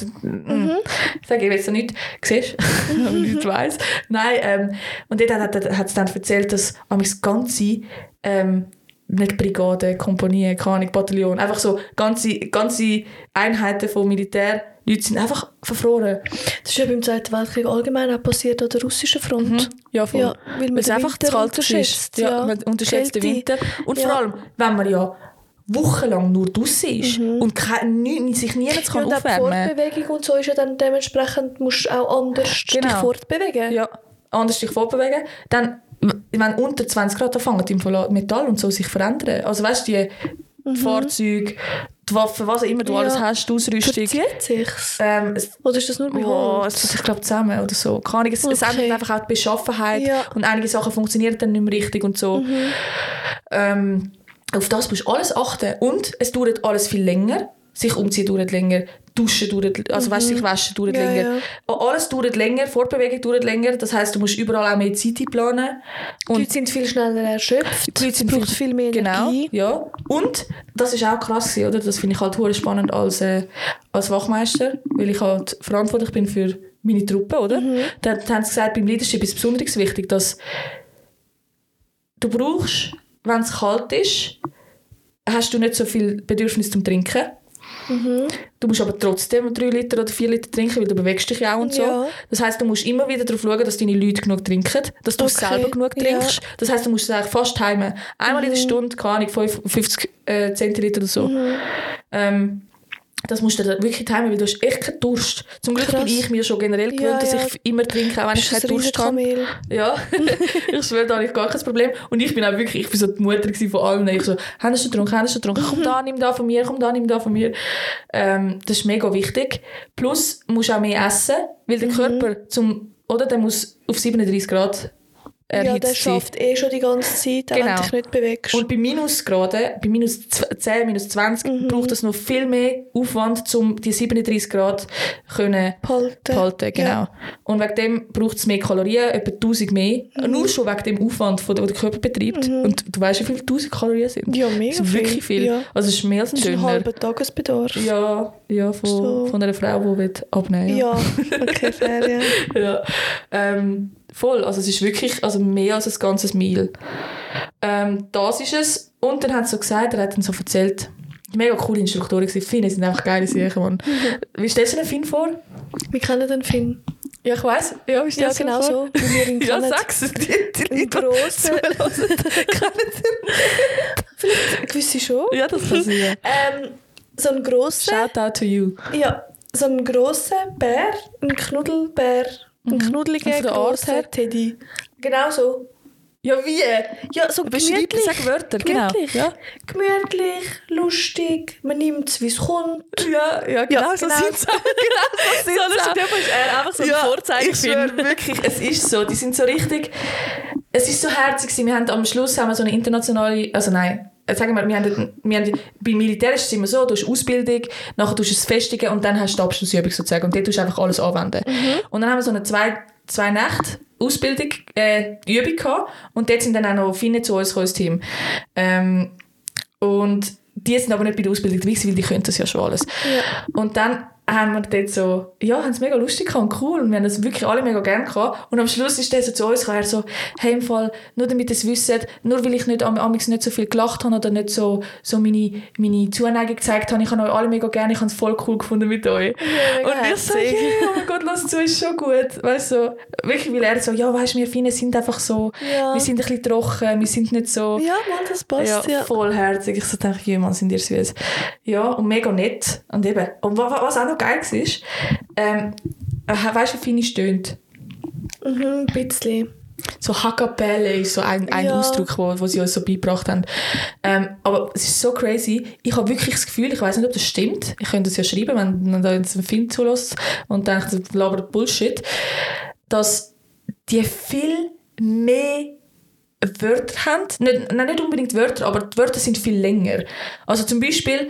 Sag ich jetzt noch nicht. Siehst du? Ich nicht weiss. Nein, ähm, und dort hat, es dann erzählt, dass das ganze, ähm, nicht Brigade, Kompanien, keine Ahnung, Bataillon, einfach so ganze, ganze Einheiten von Militär, Leute sind einfach verfroren. Das ist ja beim Zweiten Weltkrieg allgemein auch passiert an der russischen Front. Ja, voll. Ja, weil man es den einfach zu kalt unterschätzt, ist. Ja, ja. man unterschätzt den Kälte. Winter. Und Ja. vor allem, wenn man ja wochenlang nur draußen ist und kein, nie, sich niemand Ja, kann die aufwärmen Fortbewegung und so ist ja dann dementsprechend, musst du auch anders dich Genau. fortbewegen. Ja, anders dich fortbewegen. Dann, wenn unter 20 Grad, dann fangen die im Metall und so sich verändern. Also weißt du, die Fahrzeuge, die Waffen, was auch immer du Ja. alles hast, die Ausrüstung. Verzieht sich's? Ähm, es, Oder ist das nur bei oh, Holz? es tut sich glaube zusammen oder so. Keine Ahnung, es, es Okay. ändert einfach auch die Beschaffenheit Ja. und einige Sachen funktionieren dann nicht mehr richtig und so. Ähm, auf das musst du alles achten und es dauert alles viel länger. Sich umziehen dauert länger, duschen dauert, also weißt, sich waschen dauert Mhm. Ja, länger. ja. Alles dauert länger, Fortbewegung dauert länger. Das heißt, du musst überall auch mehr Zeit einplanen. Die Und Leute sind viel schneller erschöpft. die Leute sind braucht viel, mehr Genau, Energie. ja. Und das ist auch krass, oder? Das finde ich halt hure spannend als, äh, als Wachmeister, weil ich halt verantwortlich bin für meine Truppe, oder? Mhm. Da da haben sie gesagt, beim Leadership ist es besonders wichtig, dass du brauchst, wenn es kalt ist, hast du nicht so viel Bedürfnis zum Trinken. Mhm. Du musst aber trotzdem drei Liter oder vier Liter trinken, weil du bewegst dich ja auch und so. Ja. Das heißt, du musst immer wieder darauf schauen, dass deine Leute genug trinken, dass du Okay, selber genug ja. trinkst. Das heißt, du musst es eigentlich fast timen. Einmal in Mhm. der Stunde, keine Ahnung, 50 äh, Zentiliter oder so. Ähm, das musst du dann wirklich timen, weil du hast echt keinen Durst. Zum Glück Krass. bin ich mir schon generell gewöhnt, Ja, dass ja. ich immer trinke, auch wenn ich Bist du keinen ein Durst habe. Ja, ich schwöre, da habe ich gar kein Problem. Und ich bin auch wirklich, ich bin so die Mutter von allen. Ich so, Sie schon getrunken, Sie schon getrunken? Komm da, nimm da von mir, komm da, nimm da von mir. Ähm, das ist mega wichtig. Plus, du musst auch mehr essen, weil der Körper zum, oder, der muss auf 37 Grad Ja, der erhitzt schafft eh schon die ganze Zeit, auch wenn Genau. du dich nicht bewegst. Und bei Minusgraden, bei minus 10, minus 20, braucht es noch viel mehr Aufwand, um die 37 Grad können Behalten. behalten. Genau. Ja. Und wegen dem braucht es mehr Kalorien, etwa 1000 mehr. Mhm. Nur schon wegen dem Aufwand, den der Körper betreibt. Und du weißt, wie viele 1000 Kalorien sind? Ja, mega Das ist wirklich viel. Ja. Also es ist mehr als ein Das ist ein Döner. halber Tagesbedarf. Ja, ja von, So. von einer Frau, die abnehmen will. Ja, okay, fair, ja. ja. Ähm, voll, also es ist wirklich also mehr als ein ganzes Meal. Ähm, das ist es. Und dann hat sie so gesagt, er hat dann so erzählt, mega coole Instruktoren gewesen. Finnen sind einfach geile Sachen, Mann. Wie stellst du den Finn vor? Wir kennen den Film. Ja, ich weiss. Ja, wie Ja, stellst du genau den so. vor? Wie wir ihn Ja, sag's. Die, die Leute, grosser. die zuhören, kennen Gewisse schon. Ja, das kann sein. Ähm, so ein grosser, Shout out to you. ja, so ein grosser Bär, ein Knuddelbär, ein knuddeliger, Und von der Art her? Teddy. Genau so. Ja, wie? Ja, so gemütlich. sag Wörter, genau. Gemütlich. Ja, Gemütlich, lustig, man nimmt es, wie es kommt. ja, ja genau, Ja, so genau. sind sie auch. Genau so sind sie auch. ist er einfach so ich schwöre, wirklich, es ist so. Die sind so richtig... Es ist so herzig. Wir haben am Schluss haben wir so eine internationale... Also nein, sagen wir, wir haben, wir haben, beim Militär ist es immer so, du hast Ausbildung, nachher tust du es festigen und dann hast du die Abschlussübung sozusagen. Und dort tust du einfach alles anwenden. Und dann haben wir so eine zwei, zwei Nächte Ausbildung, äh, Übung gehabt und dort sind dann auch noch Finnen zu uns gekommen, Team. Ähm, und die sind aber nicht bei der Ausbildung dabei, weil die können das ja schon alles. Ja. Und dann haben wir dort so, ja, haben es mega lustig gehabt und cool und wir haben das wirklich alle mega gerne gehabt. Und am Schluss ist der so zu uns gekommen, er so, hey, im Fall, nur damit ihr es wisst, nur weil ich nicht am amigs nicht so viel gelacht habe oder nicht so, so meine, meine Zuneigung gezeigt habe, ich habe euch alle mega gerne, ich habe es voll cool gefunden mit euch. mega und ich so, yeah, oh mein Gott, lass zu, ist schon gut. Weißt du, so, wirklich, weil er so, ja, weißt du, wir Finnen sind einfach so, Ja. wir sind ein bisschen trocken, wir sind nicht so... Ja, Mann, das passt, ja. vollherzig. Ich so dachte, jemand sind ihr süß. Ja, und mega nett. Und eben, und wa- wa- was auch noch geil war, ähm, äh, weißt du, wie Finnisch tönt? Mhm, ein bisschen. So Hackapelle ist so ein, ein Ja. Ausdruck, wo, wo sie uns so beigebracht haben. Ähm, aber es ist so crazy. Ich habe wirklich das Gefühl, ich weiß nicht, ob das stimmt. Ich könnte es ja schreiben, wenn man da jetzt einen Film zulässt und denkt, das labert Bullshit, dass die viel mehr Wörter haben. Nicht, nein, nicht unbedingt Wörter, aber die Wörter sind viel länger. Also zum Beispiel,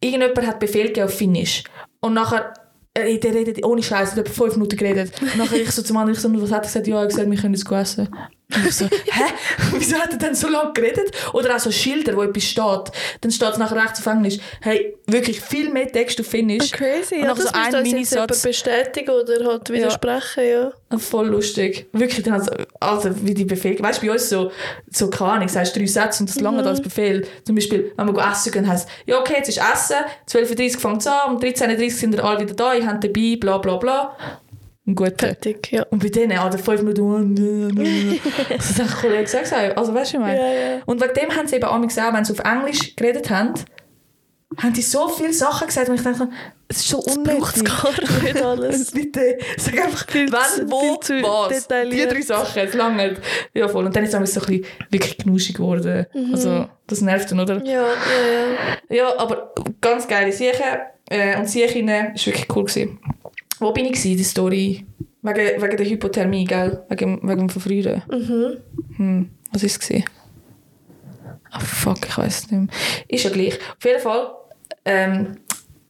irgendjemand hat Befehl gegeben auf Finnisch und nachher äh, der redet ohne Scheiß, der hat fünf Minuten geredet. Und nachher ich so zum anderen, ich so, was hat er gesagt? Ja, er hat gesagt, wir können es essen. Und ich so, hä? Wieso hat er denn so lange geredet? Oder auch so Schilder, wo etwas steht. Dann steht es nachher rechts auf Englisch. Hey, wirklich viel mehr Text auf Finnisch. Crazy, Und ja, das so ein Minisatz. bestätigen oder halt widersprechen, ja. Voll lustig. Wirklich, dann hat's- also wie die Befehle. Weißt du, bei uns so, so keine Ahnung, sagst drei Sätze und das lange als Befehl. Zum Beispiel, wenn wir essen gehen, heisst ja, okay, jetzt ist Essen, 12.30 Uhr fängt es an, um 13.30 Uhr sind wir alle wieder da, ihr habt dabei, bla bla bla. Und gut. Fertig, ja. Und bei denen, Alter, fünf Minuten, das ist ein Kollege gesagt, also weißt du, was ich meine? Ja, ja. Und wegen dem haben sie eben auch, wenn sie auf Englisch geredet haben, haben die so viele Sachen gesagt, und ich denke, es ist es unnötig. gar nicht alles. Bitte, sag einfach, Viel wann, wo, viel zu was. Die drei Sachen, es lange. Ja, voll. Und dann ist es so ein bisschen wirklich knuschig geworden. Also, das nervt dann, oder? Ja, ja, ja. Ja, aber ganz geile Siechen. Äh, und Siechinnen war wirklich cool. Gewesen. Wo bin ich gewesen, die Story? Wegen, wegen der Hypothermie, gell? Wegen, wegen dem Verfrieren. Mhm. Hm, was war es? Ah, fuck, ich weiß nicht mehr. Ist ja gleich. Auf jeden Fall, ähm,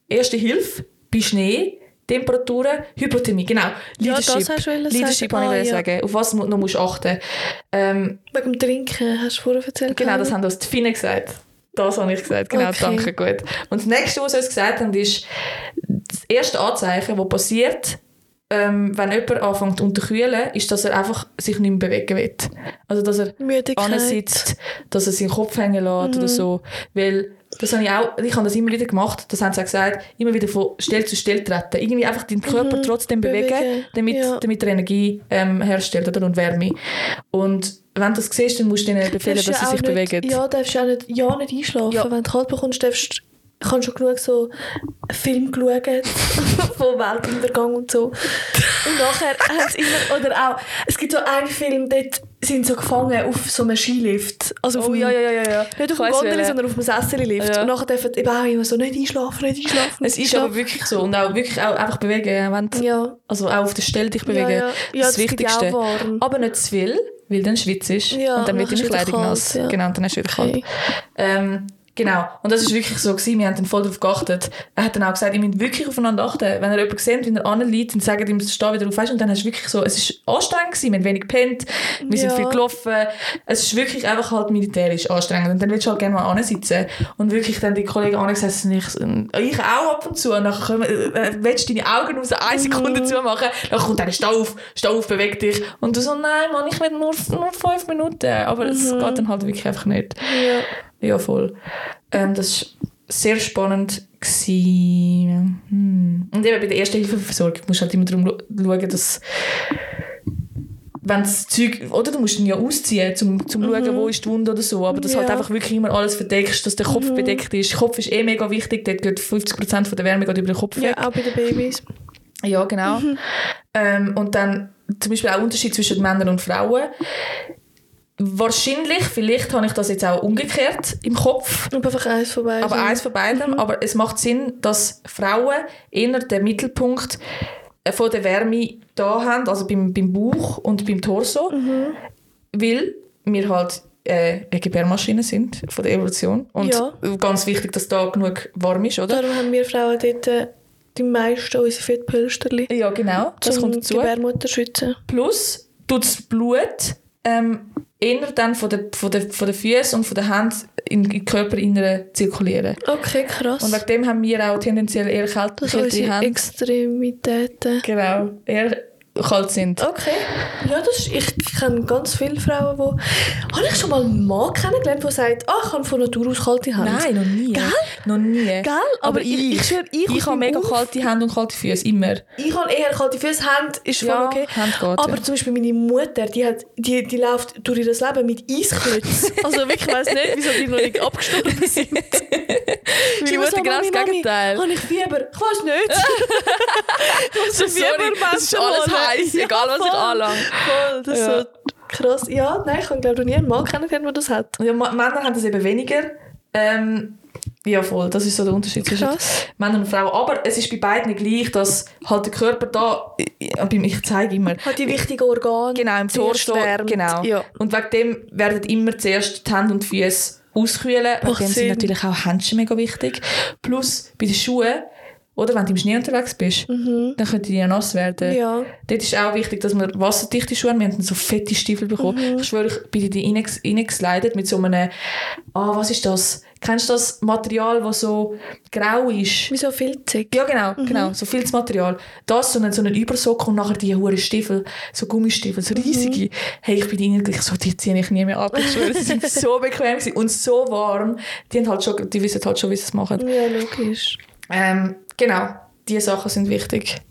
erste Hilfe bei Schnee, Temperaturen, Hypothermie, genau. Ja, das Leadership. hast du Leadership sagen. wollte ich Ah, ja. sagen. Auf was du noch musst achten ähm, Wegen dem Trinken, hast du vorher erzählt. Genau, das haben uns die Finnen gesagt. Das habe ich gesagt, genau, Okay. danke, gut. Und das nächste, was sie uns gesagt haben, ist, das erste Anzeichen, das passiert, ähm, wenn jemand anfängt zu unterkühlen, ist, dass er einfach sich nicht mehr bewegen will. Also, dass er Müdigkeit. sitzt, dass er seinen Kopf hängen lässt Mhm. oder so. Weil, das habe ich auch, ich habe das immer wieder gemacht, das haben sie auch gesagt, immer wieder von Stelle zu Stelle treten. Irgendwie einfach den Körper trotzdem bewegen, Mhm. bewegen, damit, ja. damit er Energie ähm, herstellt oder, und Wärme. Und wenn du das siehst, dann musst du ihnen befehlen, dass sie sich nicht, bewegen. Ja, darfst du auch nicht, ja, nicht einschlafen. Ja. Wenn du kalt bekommst, darfst ich habe schon genug so Film geschaut von Weltuntergang und so. Und nachher haben sie immer, oder auch, es gibt so einen Film, dort sind sie so gefangen auf so einem Skilift. Also auf Oh dem, ja, ja, ja, ja. Nicht auf dem Gondel, sondern auf dem Sessellift. Ja. Und nachher dürfen eben auch immer so nicht einschlafen, nicht einschlafen. Es ist aber wirklich so. Und auch wirklich auch einfach bewegen. Wenn du, Ja. Also auch auf der Stelle dich bewegen. Ja, ja. Ja, das, das Wichtigste. Aber nicht zu viel, weil dann schwitzt ist. Ja, und dann wird deine Kleidung kalt, nass. ja. Genau, und dann ist es wieder kalt. Okay. Ähm, genau. Und das ist wirklich so gewesen. Wir haben dann voll darauf geachtet. Er hat dann auch gesagt, ihr müsst wirklich aufeinander achten. Wenn ihr jemanden seht, wie er anliegt, dann sagt ihm, steh wieder auf. Weißt? Und dann hast du wirklich so, es ist anstrengend gewesen. Wir haben wenig gepennt. Wir sind Ja. viel gelaufen. Es ist wirklich einfach halt militärisch anstrengend. Und dann willst du halt gerne mal ansitzen. Und wirklich dann die Kollegen angesessen ich, ich auch ab und zu. Und dann kommen, äh, willst du deine Augen aus eine Sekunde zumachen. Dann kommt einer, steh auf, steh auf, beweg dich. Und du so, nein, Mann, ich will nur, nur fünf Minuten. Aber es geht dann halt wirklich einfach nicht. Ja. Ja, voll. Ähm, das war sehr spannend. Gewesen. Hm. Und eben bei der ersten Hilfeversorgung musst du halt immer darum schauen, dass wenn das Zeug, oder du musst ihn ja ausziehen, um zum schauen, wo ist die Wunde oder so, aber dass halt Ja. einfach wirklich immer alles verdeckst, dass der Kopf bedeckt ist. Der Kopf ist eh mega wichtig, dort geht 50% von der Wärme geht über den Kopf weg. ja, auch bei den Babys. Ja, genau. Ähm, und dann zum Beispiel auch Unterschied zwischen Männern und Frauen. Wahrscheinlich, vielleicht habe ich das jetzt auch umgekehrt im Kopf, Aber einfach eins vorbei. aber eins von beidem. Aber es macht Sinn, dass Frauen eher den Mittelpunkt äh, von der Wärme da haben, also beim, beim Bauch und beim Torso, weil wir halt äh, eine Gebärmaschine sind von der Evolution. Und Ja. ganz wichtig, dass da genug warm ist, oder? Darum haben wir Frauen dort äh, die meisten unsere Fettpölsterli. Ja, genau. Das kommt dazu. Gebärmutter schützen. Plus tut das Blut ähm, eher dann von den von der, von der Füßen und von den Händen in den Körperinneren zirkulieren. Okay, krass. Und wegen dem haben wir auch tendenziell eher kältere unsere Hände. Extremitäten. Genau, eher kalt sind. Okay. Ja, das ist, ich kenne ganz viele Frauen, die... Habe ich schon mal einen Mann kennengelernt, der sagt, ah, ich habe von Natur aus kalte Hände? Nein, noch nie. Gell? Noch nie. Gell? Aber, ich, ich, schwöre, ich, ich, habe mega Auf- kalte Hände und kalte Füße, immer. Ich habe eher kalte Füße, Hände ist voll Ja, okay. Hände geht, Aber ja. zum Beispiel meine Mutter, die, hat, die, die läuft durch ihr Leben mit Eisklötzen. also wirklich, ich weiss nicht, wieso die noch nicht abgestorben sind. Meine Mutter genau das «Mami, Mami, Gegenteil. Habe ich Fieber? Ich weiß nicht. So, sorry, es ist alles heiß, egal was ich anlange. Voll, das Ja. ist so krass. Ja, nein, ich glaube noch nie einen Mann kennengelernt, der das hat. Ja, Männer haben das eben weniger. Ähm, ja, voll. Das ist so der Unterschied zwischen. Männern und Frauen. Aber es ist bei beiden gleich, dass halt der Körper da, ich, zeige immer, Hat die wichtigen Organe. genau im Torso, genau. Ja. Und wegen dem werden immer zuerst die Hände und die Füße auskühlen. Wegen dem sind natürlich auch Händchen mega wichtig. Plus bei den Schuhen, oder wenn du im Schnee unterwegs bist, dann können die ja nass werden. Mhm. Ja. Dort ist auch wichtig, dass wir wasserdichte Schuhe haben. Wir haben so fette Stiefel bekommen. Mhm. Ich schwöre, ich bin in die rein- reingeslidet mit so einem, ah, was ist das? Kennst du das Material, das so grau ist? Wie so filzig. Ja, genau, Mhm. genau. So Filzmaterial. Das, so einen, so einen Übersock und nachher die hohen Stiefel, so Gummistiefel, so riesige. Mhm. Hey, ich bin reingegangen, ich so, die ziehe ich nie mehr ab. Ich schwöre, sie sind so bequem und so warm. Die, haben halt schon, die wissen halt schon, wie sie es machen. Ja, logisch. Ähm, genau, diese Sachen sind wichtig.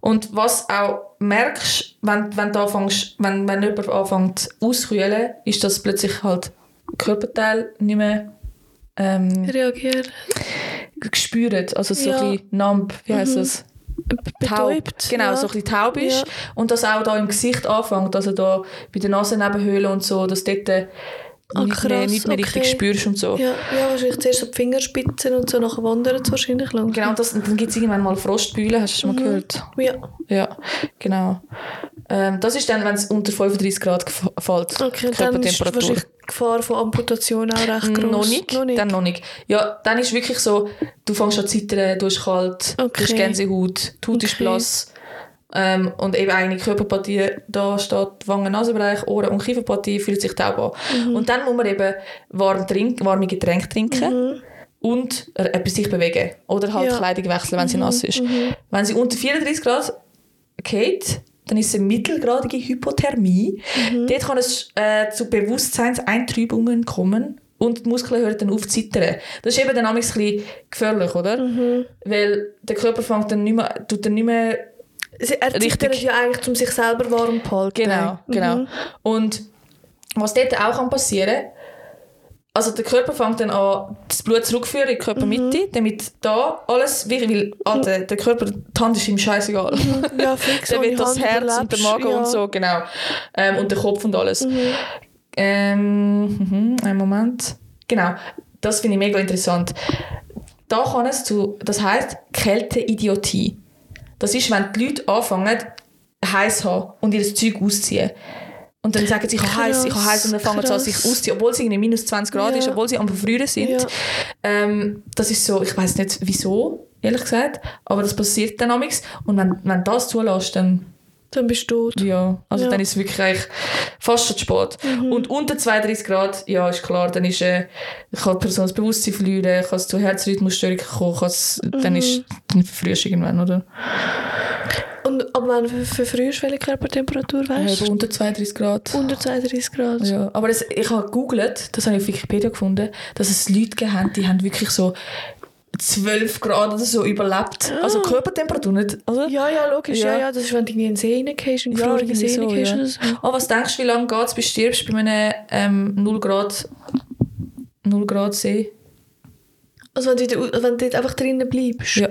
Und was auch merkst, wenn, wenn, du anfängst, wenn, wenn jemand anfängt auszukühlen, ist, dass plötzlich halt Körperteil nicht mehr ähm, Reagieren. gespürt, also so Ja. ein bisschen numb, wie heisst das? Taub. Betäubt. Genau, ja. so ein bisschen taub ist. Ja. Und dass auch da im Gesicht anfängt, also da bei der Nasennebenhöhle und so, dass dort Ah, nicht, mehr, krass, nicht mehr richtig okay. spürst und so. Ja, ja, wahrscheinlich zuerst so die Fingerspitzen und so, nachher wandert es wahrscheinlich lang. Genau, das, und dann gibt es irgendwann mal Frostbeulen, hast du schon mal gehört? Ja, Ja, genau. Ähm, das ist dann, wenn es unter 35 Grad fällt, okay, und dann ist Körpertemperatur. Gefahr von Amputation auch recht groß. Noch nicht, Noch nicht. dann noch nicht. Ja, dann ist wirklich so, du fängst an zu zittern, du hast kalt, du Okay. hast Gänsehaut, die Haut ist Okay. blass. Ähm, und eben eine Körperpartie, da steht Wangen, Nasenbereich, Ohren und Kieferpartie, fühlt sich taub an. Mhm. Und dann muss man eben warm trink, warme Getränke trinken und äh, etwas sich bewegen. Oder halt Ja. Mhm. Kleidung wechseln, wenn sie nass ist. Wenn sie unter 34 Grad geht, dann ist es eine mittelgradige Hypothermie. Mhm. Dort kann es äh, zu Bewusstseinseintrübungen kommen und die Muskeln hören dann auf zu zittern. Das ist eben dann ein bisschen gefährlich, oder? Mhm. Weil der Körper fängt dann nicht mehr, tut dann nicht mehr Er Richtig. ja eigentlich, um sich selber warm zu halten. Genau, genau. Mhm. Und was dort auch kann passieren also der Körper fängt dann an, das Blut zurückzuführen in die Körpermitte, Mhm. damit da alles, weil Alter, der Körper, die Hand ist ihm scheißegal. Ja, fix. Dann wird das Hand Herz und der überlebst. Magen ja. und so, genau. Ähm, und der Kopf und alles. Mhm. Ähm, mhm, einen Moment. Genau, das finde ich mega interessant. Da kann es zu, das heisst Kälteidiotie. Das ist, wenn die Leute anfangen, heiß zu haben und ihr Zeug ausziehen. Und dann sagen sie, ich habe heiß, ich habe heiß und dann fangen sie an, sich auszuziehen, obwohl es irgendwie minus 20 Grad Ja. ist, obwohl sie am Verfrieren sind. Ja. Ähm, das ist so, ich weiß nicht wieso, ehrlich gesagt, aber das passiert dann amigs Und wenn, wenn du das zulässt, dann Dann bist du tot. ja, also Ja. Mhm. dann ist es wirklich fast schon zu spät. Und unter 32 Grad, ja, ist klar, dann ist, äh, kann die Person das Bewusstsein verlieren, kann es zu Herzrhythmusstörungen kommen, es, dann Mhm. ist dann verfrühst du irgendwann, oder? Und ab wann ver- verfrühst du welche Körpertemperatur, weißt eben unter 32 Grad. Unter 32 Grad. Ja, aber es, ich habe gegoogelt, das habe ich auf Wikipedia gefunden, dass es Leute gegeben haben, die haben wirklich so 12 Grad oder so überlebt. Also Körpertemperatur nicht, oder? Ah. Ja, ja, logisch. Ja. Ja. Ja, das ist, wenn du in einen See reingehst, in Ja, irgendwie See so, ja. so. Oh, was denkst du, wie lange geht es, bis du stirbst bei einem ähm, 0 Grad, 0 Grad See? Also wenn du, dort- wenn du dort einfach drinnen bleibst. Ja.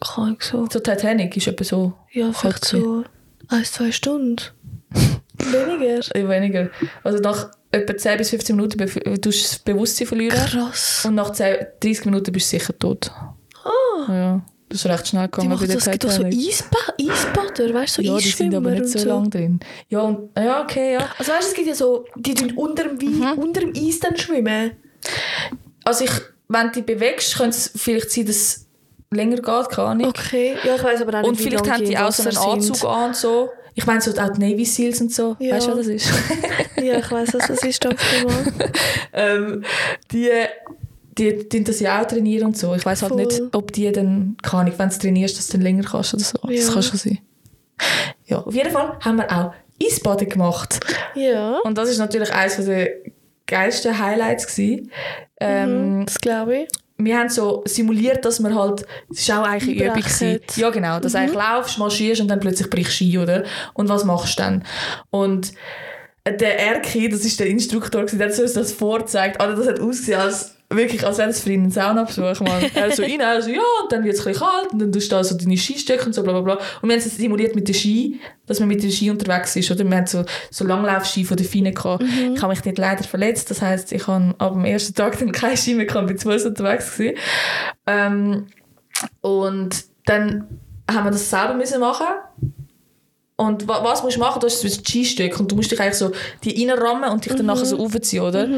Kann ich so. So Titanic ist etwa so. Ja, vielleicht so ein, zwei Stunden. Weniger. Äh, Weniger. Also nach etwa 10 bis 15 Minuten tust du das Bewusstsein verlieren. Krass. Und nach 10, 30 Minuten bist du sicher tot. Ah. Ja, das ist recht schnell gegangen bei der das, es gibt doch so. Eisba Eisbader, weißt du, so ja, die sind aber nicht und so, lange drin. Ja, und, ja, okay, ja. Also weißt du, es gibt ja so, die tun unter dem, Mhm. unter dem Eis dann schwimmen. Also ich, wenn du dich bewegst, könnte es vielleicht sein, dass länger geht, keine Ahnung. Okay, ja, ich weiß aber auch nicht, Und vielleicht haben die auch so einen Anzug sind. an und so. Ich meine, so auch die Navy Seals und so. Ja. Weißt du, was das ist? Ja, ich weiß, was das ist, danke mal. ähm, die, die, die das ja auch trainieren und so. Ich weiß halt nicht, ob die dann, keine Ahnung, wenn du trainierst, dass du dann länger kannst oder so. Das Ja. kann schon sein. Ja, auf jeden Fall haben wir auch Eisbaden gemacht. Ja, Und das ist natürlich eines der geilsten Highlights gewesen. Ähm, mhm, das glaube ich. Wir haben so simuliert, dass wir halt, es ist auch eigentlich eine Übung gewesen. Ja, genau, dass du eigentlich laufst, marschierst und dann plötzlich brichst du ein, oder? Und was machst du dann? Und der Erki, das ist der Instruktor, der hat uns das vorgezeigt. Also das hat ausgesehen, als wirklich, als wäre das für ihn ein Saunabesuch, Mann. Er so rein, er so, ja, und dann wird es ein bisschen kalt, und dann tust du da so deine Skistöcke und so, bla, bla, bla. Und wir haben es simuliert mit den Ski, dass man mit den Ski unterwegs ist, oder? Wir haben so, so Langlaufski von der Fine gehabt. Ich habe mich dort leider verletzt, das heisst, ich habe ab dem ersten Tag dann keinen Ski mehr gehabt, bin zu Fuß unterwegs gewesen. Ähm, und dann haben wir das selber müssen machen. Und wa was musst du machen? Du hast so ein Skistück und du musst dich eigentlich so die reinrammen und dich dann nachher so aufziehen, oder?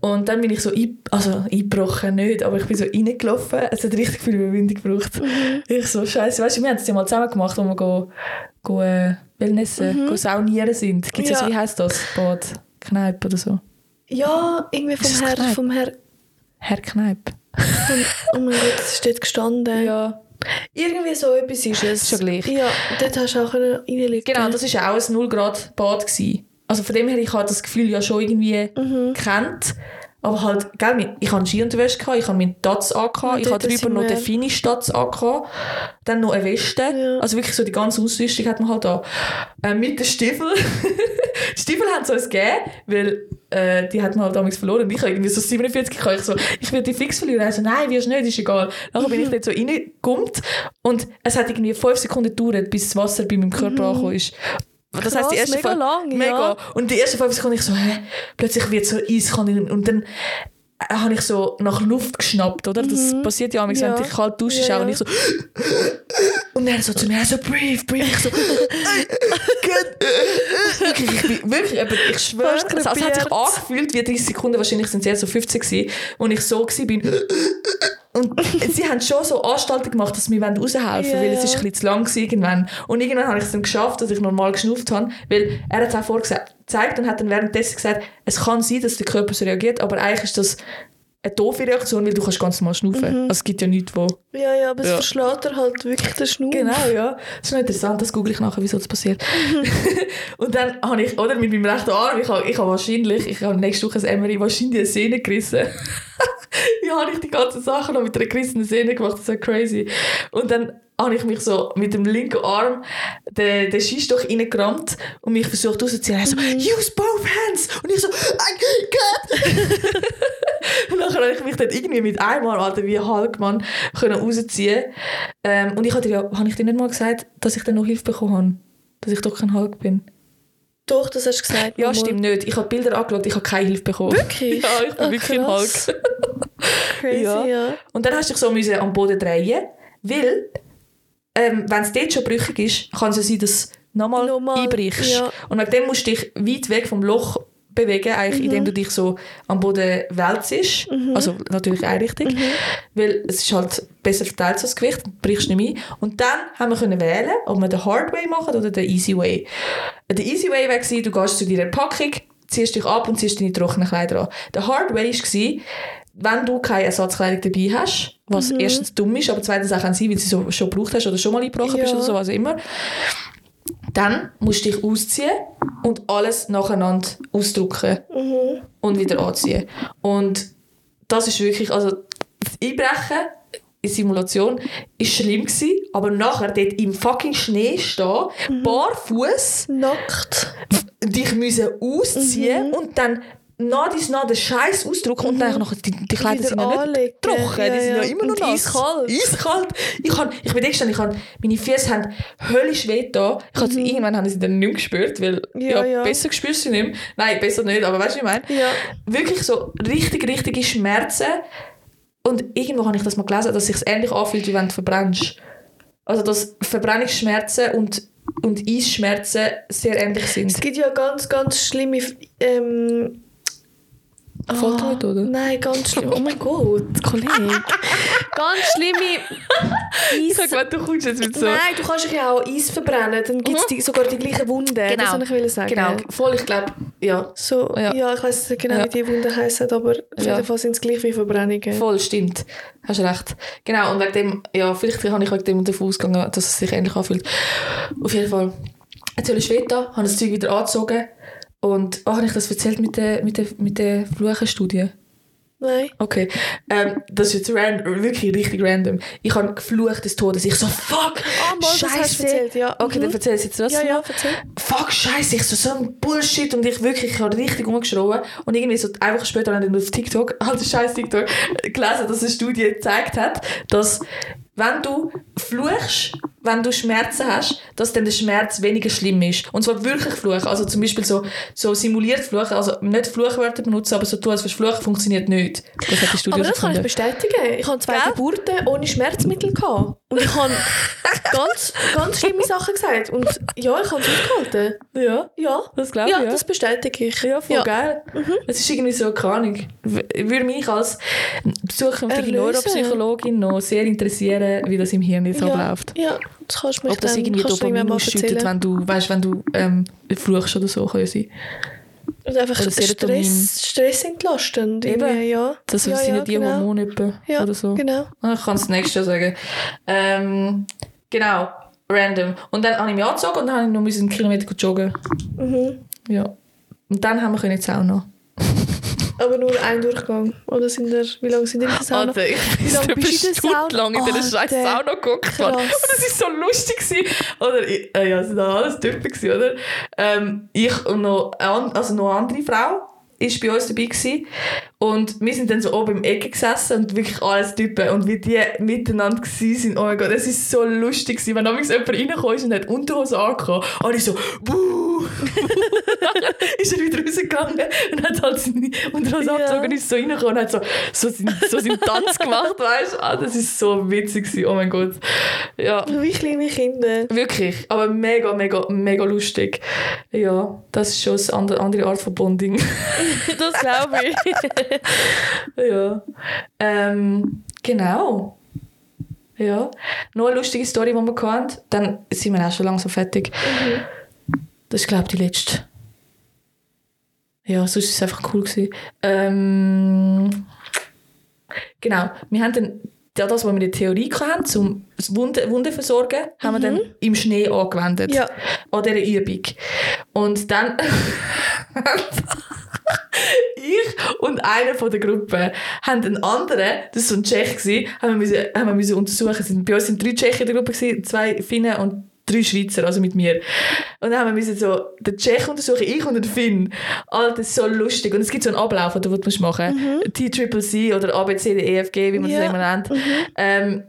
Und dann bin ich so ein, also eingebrochen, nicht, aber ich bin so reingelaufen. Es hat richtig viel Überwindung gebraucht. Ich so, scheiße, weißt du, wir haben es ja mal zusammen gemacht, wo wir go, go, äh, Wellnessen, go saunieren sind. Gibt's ja. So, wie heisst das? Bad, Kneipe oder so? Ja, irgendwie vom das Herr, vom Herr, Herr Kneipe. oh mein Gott, das ist dort gestanden. Ja. Irgendwie so etwas ist es. Schon gleich. Ja, dort hast du auch reinlegen Genau, das war auch ein 0 Grad Bad. Gewesen. Also von dem her, ich habe das Gefühl ja schon irgendwie Mhm. gekannt. Aber halt, gell, ich hatte Skiunterwäsche, gehabt, ich habe meinen Tats angehabt, ich habe dort drüber noch den Finish Tats angehabt, dann noch eine Weste. Ja. Also wirklich so die ganze Ausrüstung hat man halt da. Äh, mit den Stiefeln. die Stiefel haben sie uns gegeben, weil äh, die hat man halt damals verloren. Und ich habe irgendwie so 47 gehabt. Ich so, ich will die fix verlieren. Also nein, wirst nicht, ist egal. Dann bin ich dort so reingekummt und es hat irgendwie 5 Sekunden gedauert, bis das Wasser bei meinem Körper angekommen ist. Das heisst, die Mhm. Krass, erste mega fün- lang, ja. Mega. Und die ersten 5 Sekunden ich so, hä? Plötzlich wird so eiskalt und dann äh, habe ich so nach Luft geschnappt, oder? Das passiert ja manchmal, Mhm. Ja. wenn dich kalt duschst Ja, auch. Und ja. ich so, und er so zu mir, so, breathe, breathe. Ich so, wirklich, ich bin wirklich, ich schwöre, es, hat sich angefühlt wie 30 Sekunden, wahrscheinlich sind es eher so 15 gewesen, wo ich so war, bin. Und sie haben schon so Anstalten gemacht, dass wir raushelfen wollen, Ja, weil es ist ein bisschen zu lang war irgendwann. Und irgendwann habe ich es dann geschafft, dass ich normal geschnauft habe, weil er hat es auch vorgezeigt und hat dann währenddessen gesagt, es kann sein, dass der Körper so reagiert, aber eigentlich ist das eine doofe Reaktion, weil du kannst ganz normal schnaufen. Mhm. Also es gibt ja nichts, wo... Ja, ja, aber es Ja. verschlägt er halt wirklich den Schnur. Genau, ja. Das ist noch interessant, das google ich nachher, wieso das passiert. und dann habe ich, oder, mit meinem rechten Arm, ich habe, ich habe wahrscheinlich, ich habe nächste Woche ein MRI, wahrscheinlich eine Sehne gerissen. Wie habe ich die ganzen Sachen noch mit einer gerissenen Sehne gemacht? Das ist so crazy. Und dann habe ich mich so mit dem linken Arm den, den Skistoch reingerammt und mich versucht rauszuziehen. Er so, use both hands! Und ich so, I can't! und dann habe ich mich dann irgendwie mit einem Arm, Alter, wie ein Hulkmann, können rausziehen. Ähm, und ich habe dir ja, habe ich dir nicht mal gesagt, dass ich dann noch Hilfe bekommen habe? Dass ich doch kein Hulk bin? Doch, das hast du gesagt. Ja, stimmt nicht. Ich habe Bilder angeschaut, ich habe keine Hilfe bekommen. Wirklich? Ja, ich bin Ah, wirklich ein Hulk. Crazy, Ja. ja. Und dann hast du dich so müssen am Boden drehen, weil ähm, wenn es dort schon brüchig ist, kann es ja sein, dass du nochmal Nochmal, einbrichst. ja. Und wegen dem musst du dich weit weg vom Loch bewegen, eigentlich, Mhm. indem du dich so am Boden wälzest. Also natürlich einrichtig. Mhm. Weil es ist halt besser verteilt, so das Gewicht, du brichst nicht mehr. Und dann haben wir können wählen, ob wir den Hard Way machen oder den Easy Way. Der Easy Way war, du gehst zu deiner Packung, ziehst dich ab und ziehst deine trockenen Kleider an. Der Hard Way war, wenn du keine Ersatzkleidung dabei hast, was Mhm. erstens dumm ist, aber zweitens auch kann sein, weil du sie so schon gebraucht hast oder schon mal eingebrochen bist Ja. oder so, was immer, dann musst du dich ausziehen und alles nacheinander ausdrucken Mhm. und wieder anziehen. Und das ist wirklich, also das Einbrechen in Simulation ist schlimm gewesen, aber nachher dort im fucking Schnee stehen, Mhm. barfuß Nackt. dich müssen ausziehen Mhm. und dann nach dies nach den Scheiß ausdrucken und dann nachher die, die Kleider sind ja nicht trocken, Ja, die sind ja, ja. immer noch nass. eiskalt. Eiskalt. Ich, han, ich bin gestanden, ich han, meine Füße haben höllisch weh da. Ich han, Irgendwann haben sie dann nicht mehr gespürt, weil Mhm. Ja, ja, besser spürst du sie nicht mehr. Nein, besser nicht, aber weißt du, wie ich meine? Wirklich so richtig, richtige Schmerzen. Und irgendwo habe ich das mal gelesen, dass es sich ähnlich anfühlt, wie wenn du verbrennst. Also, dass Verbrennungsschmerzen und, und Eisschmerzen sehr ähnlich Es sind. gibt ja ganz, ganz schlimme ähm, Foltermethode? Nein, ganz schlimm. Oh mein Gott, Kollege. ganz schlimme Ich Eis... sag, du kommst jetzt mit so... Nein, du kannst dich ja auch Eis verbrennen, dann gibt es die, sogar die gleichen Wunden. Das Genau. wollte ich will sagen. Genau, voll, ich glaube, ja. So, Ja. ja. ich weiß nicht genau, Ja. wie die Wunden heißen, aber auf Ja. jeden Fall sind es gleich wie Verbrennungen. Voll, stimmt. Hast recht. Genau, und wegen dem, ja, vielleicht habe ich wegen dem davon ausgegangen, dass es sich ähnlich anfühlt. Auf jeden Fall. Jetzt soll ich später, habe das Zeug wieder angezogen und, oh, habe ich das erzählt mit der, mit der, mit der Fluchenstudie? Nein. Okay. Ähm, das ist jetzt random, wirklich richtig random. Ich habe geflucht des Todes. Ich so, fuck, du Scheiße. erzählt, ja. Okay, Mhm. dann erzähl es jetzt was. Ja, ja, erzähl. Fuck, scheiße, ich so, so ein Bullshit und ich wirklich, ich habe richtig rumgeschrien und irgendwie so einfach später habe ich dann auf TikTok, halt scheiß TikTok, gelesen, dass eine Studie gezeigt hat, dass wenn du fluchst, wenn du Schmerzen hast, dass dann der Schmerz weniger schlimm ist. Und zwar wirklich fluchen. Also zum Beispiel so, so simuliert fluchen, also nicht Fluchwörter benutzen, aber so tun, als fluchen, funktioniert nicht. Das hat die Studie Aber das kann ich bestätigen. Ich hatte zwei Gell? Geburten ohne Schmerzmittel. Gehabt. Und ich habe ganz, ganz schlimme Sachen gesagt. Und ja, ich habe es ausgehalten. Ja, Ja, das glaube ja, ich. Ja. das bestätige ich. Ja, voll geil. Es ist irgendwie so, keine Ahnung, würde mich als zukünftige. Neuropsychologin noch sehr interessieren, wie das im Hirn jetzt Ja, abläuft. ja, das kannst du mir Ob das dann, irgendwie Dopamin ausschüttet, wenn du, weißt, wenn du ähm, fluchst oder so, kann sein. Und einfach Oder. Stress, Stress entlastend. Eben. Ja. Das ja, sind ja, die genau. Hormone Ja, oder so. genau. Ah, Ich kann es nächstes Jahr sagen. Ähm, genau, random. Und dann habe ich mich angezogen und dann habe ich noch einen Kilometer joggen. Mhm. Ja. Und dann haben wir in die Sauna. Aber nur ein Durchgang. Oder sind der, wie lange sind die in der Sauna? Alter, ich bin etwa bist du in dieser scheiß Sauna geguckt. Und das war so lustig. Gewesen. Oder, äh, ja, es waren alles Typen, gewesen, oder? Ähm, ich und noch, also noch eine andere Frau ist bei uns dabei gewesen. Und wir sind dann so oben im Ecke gesessen und wirklich alles Typen. Und wie die miteinander gewesen sind, oh mein Gott, es ist so lustig gewesen. Wenn damals jemand reingekommen ist und hat Unterhose angehabt, alle so, buh! ist er wieder rausgegangen und hat halt seine Unterhose Ja. abgezogen und ist so reingekommen und hat so, so, seinen, so seinen Tanz gemacht, weißt du? Ah, das ist so witzig gewesen, oh mein Gott. Ja, Wie kleine Kinder. wirklich, aber mega, mega, mega lustig. Ja, das ist schon eine andere, andere Art von Bonding. Das glaube ich. ja. Ähm, genau. Ja. Noch eine lustige Story, die wir hatten. Dann sind wir auch schon langsam fertig. Das ist, glaube ich, die letzte. Ja, sonst war es einfach cool. Gewesen. Ähm, genau. Wir haben dann ja, das, was wir in der Theorie hatten, zum Wunden, Wunden versorgen, haben wir dann im Schnee angewendet. Ja. An dieser Übung. Und dann ich und einer von der Gruppe haben einen anderen, das war so ein Tschech, gewesen, haben wir, müssen, haben wir müssen untersuchen. Es sind- Bei uns sind drei Tschechen in der Gruppe, gewesen, zwei Finnen und drei Schweizer, also mit mir. Und dann haben wir müssen so den Tschech untersuchen, ich und den Finn. Alter, das ist so lustig. Und es gibt so einen Ablauf, den du musst machen T-Triple-C oder A, B, C, D, E, F, G, wie man Ja. das immer nennt. Ähm,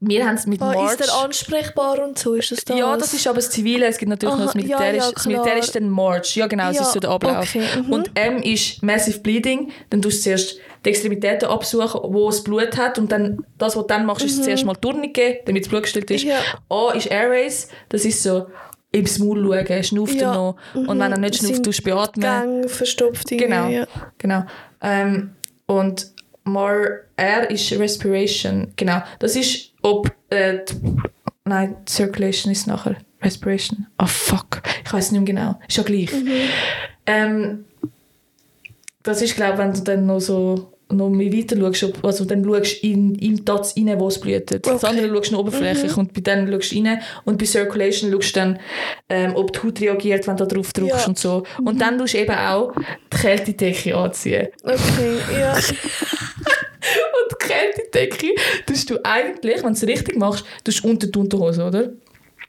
wir haben es mit Ah, March... ist der ansprechbar und so? Ist das das? Ja, das ist aber das Zivile, es gibt natürlich Aha, noch das ja, Militärische. ja, das Militärische ist dann March. Ja, genau, das Ja, ist so der Ablauf. okay, mhm. Und M ist Massive Bleeding. Dann tust du zuerst die Extremitäten absuchen, wo es Blut hat. Und dann, das, was du dann machst, ist zuerst mal geben, damit das Blut gestillt ist. Mhm. Ja. A ist Airways, das ist so ins Maul schauen, schnauft er Ja, noch. Und wenn er nicht schnauft, Sind tust du beatmen. Gang verstopft irgendwie, Genau. Ja. Genau. Ähm, und Mar R ist Respiration. Genau. Das ist, ob. Äh, nein, Circulation ist nachher. Respiration. Oh fuck. Ich weiß nicht mehr genau. Ist ja gleich. Ähm, das ist, glaube ich, wenn du dann noch so noch mehr weiter schaust, also dann schaust du in, in das rein, wo es blutet. Das Okay. andere schaust du oberflächlich und bei denen schaust du rein und bei Circulation schaust du dann, ähm, ob die Haut reagiert, wenn du da drauf drückst Ja. und so. Und dann tust du eben auch die Kältedecke anziehen. Okay, ja. Und die Kältedecke tust du eigentlich, wenn du es richtig machst, tust du unter die Unterhose, oder?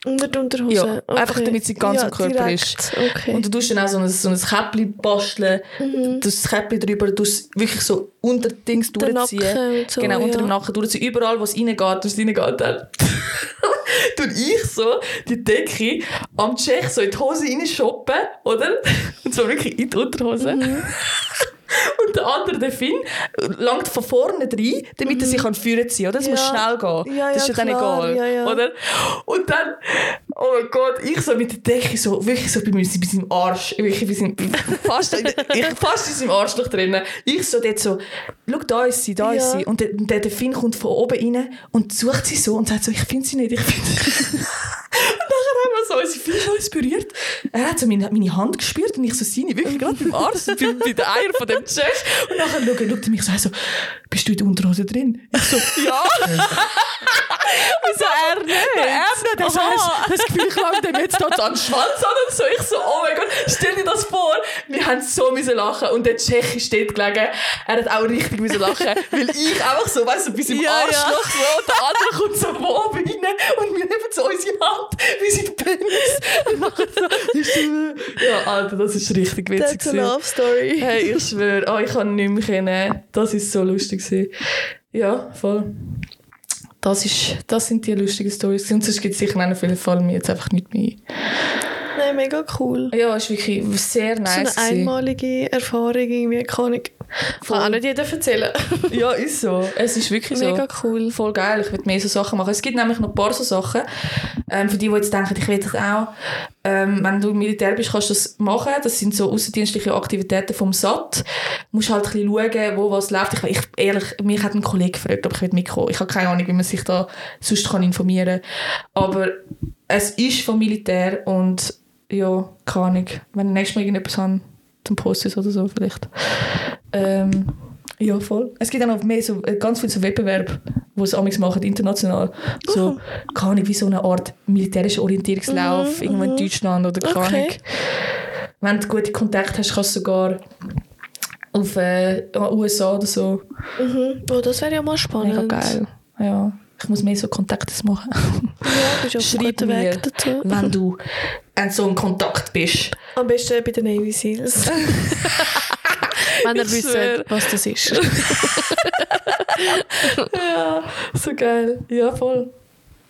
Unter die Unterhose. Ja, okay. einfach damit sie ganz ja, am Körper direkt. ist. Okay. Und du tust dann auch so ein, so ein Käppchen basteln, Mhm. das Käppchen drüber, du wirklich so unter Dings Der durchziehen. So, genau, unter ja. dem Nacken durchziehen. Überall, wo es reingeht, wo es reingeht, dann tue ich so die Decke am Tschech so in die Hose reinschoppen, oder? Und so wirklich in die Unterhose. Mhm. Und der andere, der Finn, langt von vorne rein, damit er sich führen ziehen kann. Das muss Mhm. Ja. schnell gehen. Ja, das ist ja, ja dann klar. egal. Ja, ja. Oder? Und dann, oh mein Gott, ich so mit der Decke so, wirklich so bei, mir, bei seinem Arsch, wirklich bei seinem, fast, ich, fast in seinem Arschloch drinnen. Ich so dort so, schau, da ist sie, da ist Ja. sie. Und der, der, der Finn kommt von oben rein und sucht sie so und sagt so, ich finde sie nicht, ich finde sie Und wir so Finger uns berührt. Er hat so meine, meine Hand gespürt und ich so seine, wirklich gerade beim Arsch, bei, bei den Eiern von dem Tschech. Und nachher schaut, schaut er mich so, also, bist du in der Unterhose drin? Ich so, ja. Wieso er nicht? Er nicht. Er so, hast das Gefühl, ich lang dem jetzt dort an den Schwanz an und so. Ich so, oh mein Gott, stell dir das vor. Wir haben so müssen lachen und der Tscheche steht gelegen. Er hat auch richtig müssen lachen, weil ich einfach so, weißt du, bis im Ja, ja. Arschloch so, der andere kommt so oben rein und wir nehmen so unsere Hand wie sein Ja, Alter, das ist richtig witzig. That's a love story. Hey, ich schwöre, oh, ich kann nicht mehr kennen. Das ist so lustig. gewesen. Ja, voll. Das, ist, das sind die lustigen Stories. Und sonst gibt es sicher noch viele Fälle mir jetzt einfach nicht mehr. Nein, mega cool. Ja, es war wirklich sehr nice. so eine einmalige Erfahrung irgendwie, kann ich kann auch nicht jeder erzählen. Ja, ist so. Es ist wirklich so. Mega cool. Voll geil, ich will mehr so Sachen machen. Es gibt nämlich noch ein paar so Sachen, ähm, für die, die jetzt denken, ich will das auch. Ähm, wenn du im Militär bist, kannst du das machen. Das sind so außerdienstliche Aktivitäten vom SAT. Du musst halt ein bisschen schauen, wo was läuft. Ich, ich, ehrlich, mich hat ein Kollege gefragt, ob ich mitkommen. Ich habe keine Ahnung, wie man sich da sonst kann informieren kann. Aber es ist vom Militär und ja, keine Ahnung. Wenn ich nächstes Mal irgendetwas habe, zum Posten oder so vielleicht. Ähm, ja, voll. Es gibt auch noch mehr so, äh, ganz viele so Wettbewerbe, die es amigs machen, international. So, keine Ahnung, wie so eine Art militärischer Orientierungslauf, irgendwo in Deutschland oder keine Okay. Ahnung. Wenn du gute Kontakte hast, kannst du sogar auf äh, USA oder so. Mhm. Oh, das wäre ja mal spannend. Mega geil. Ja. Ich muss mehr so Kontakte machen. Ja, bist auf Schreib mir, Weg dazu. wenn du ein so ein Kontakt bist. Am besten bei den Navy Seals. Wenn ihr Ich wisst, was das ist. Ja, so geil. Ja, voll.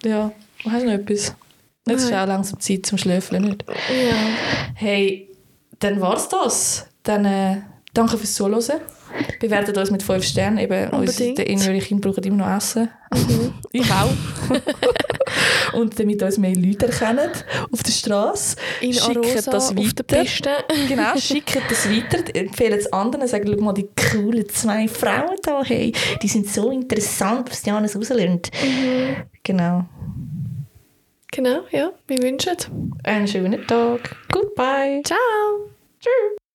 Ja, hast du noch etwas? Jetzt ist auch langsam Zeit zum Schlöfeln, nicht? ja. Hey, dann war's das. Dann äh, danke fürs Zuhören. Bewertet uns mit 5 Sternen. Eben, uns, Unbedingt. der innere Kind brauchen immer noch Essen. ich auch. Und damit uns mehr Leute erkennen auf der Straße. In Schickt Arosa das auf der weiter. Piste. Genau, schickt das weiter, empfehlen es anderen, sagen, schau mal, die coolen zwei Frauen da, hey, die sind so interessant, was die alles rauslernt. Genau. Genau, ja. Wir wünschen. Einen schönen Tag. Goodbye. Ciao. Tschüss.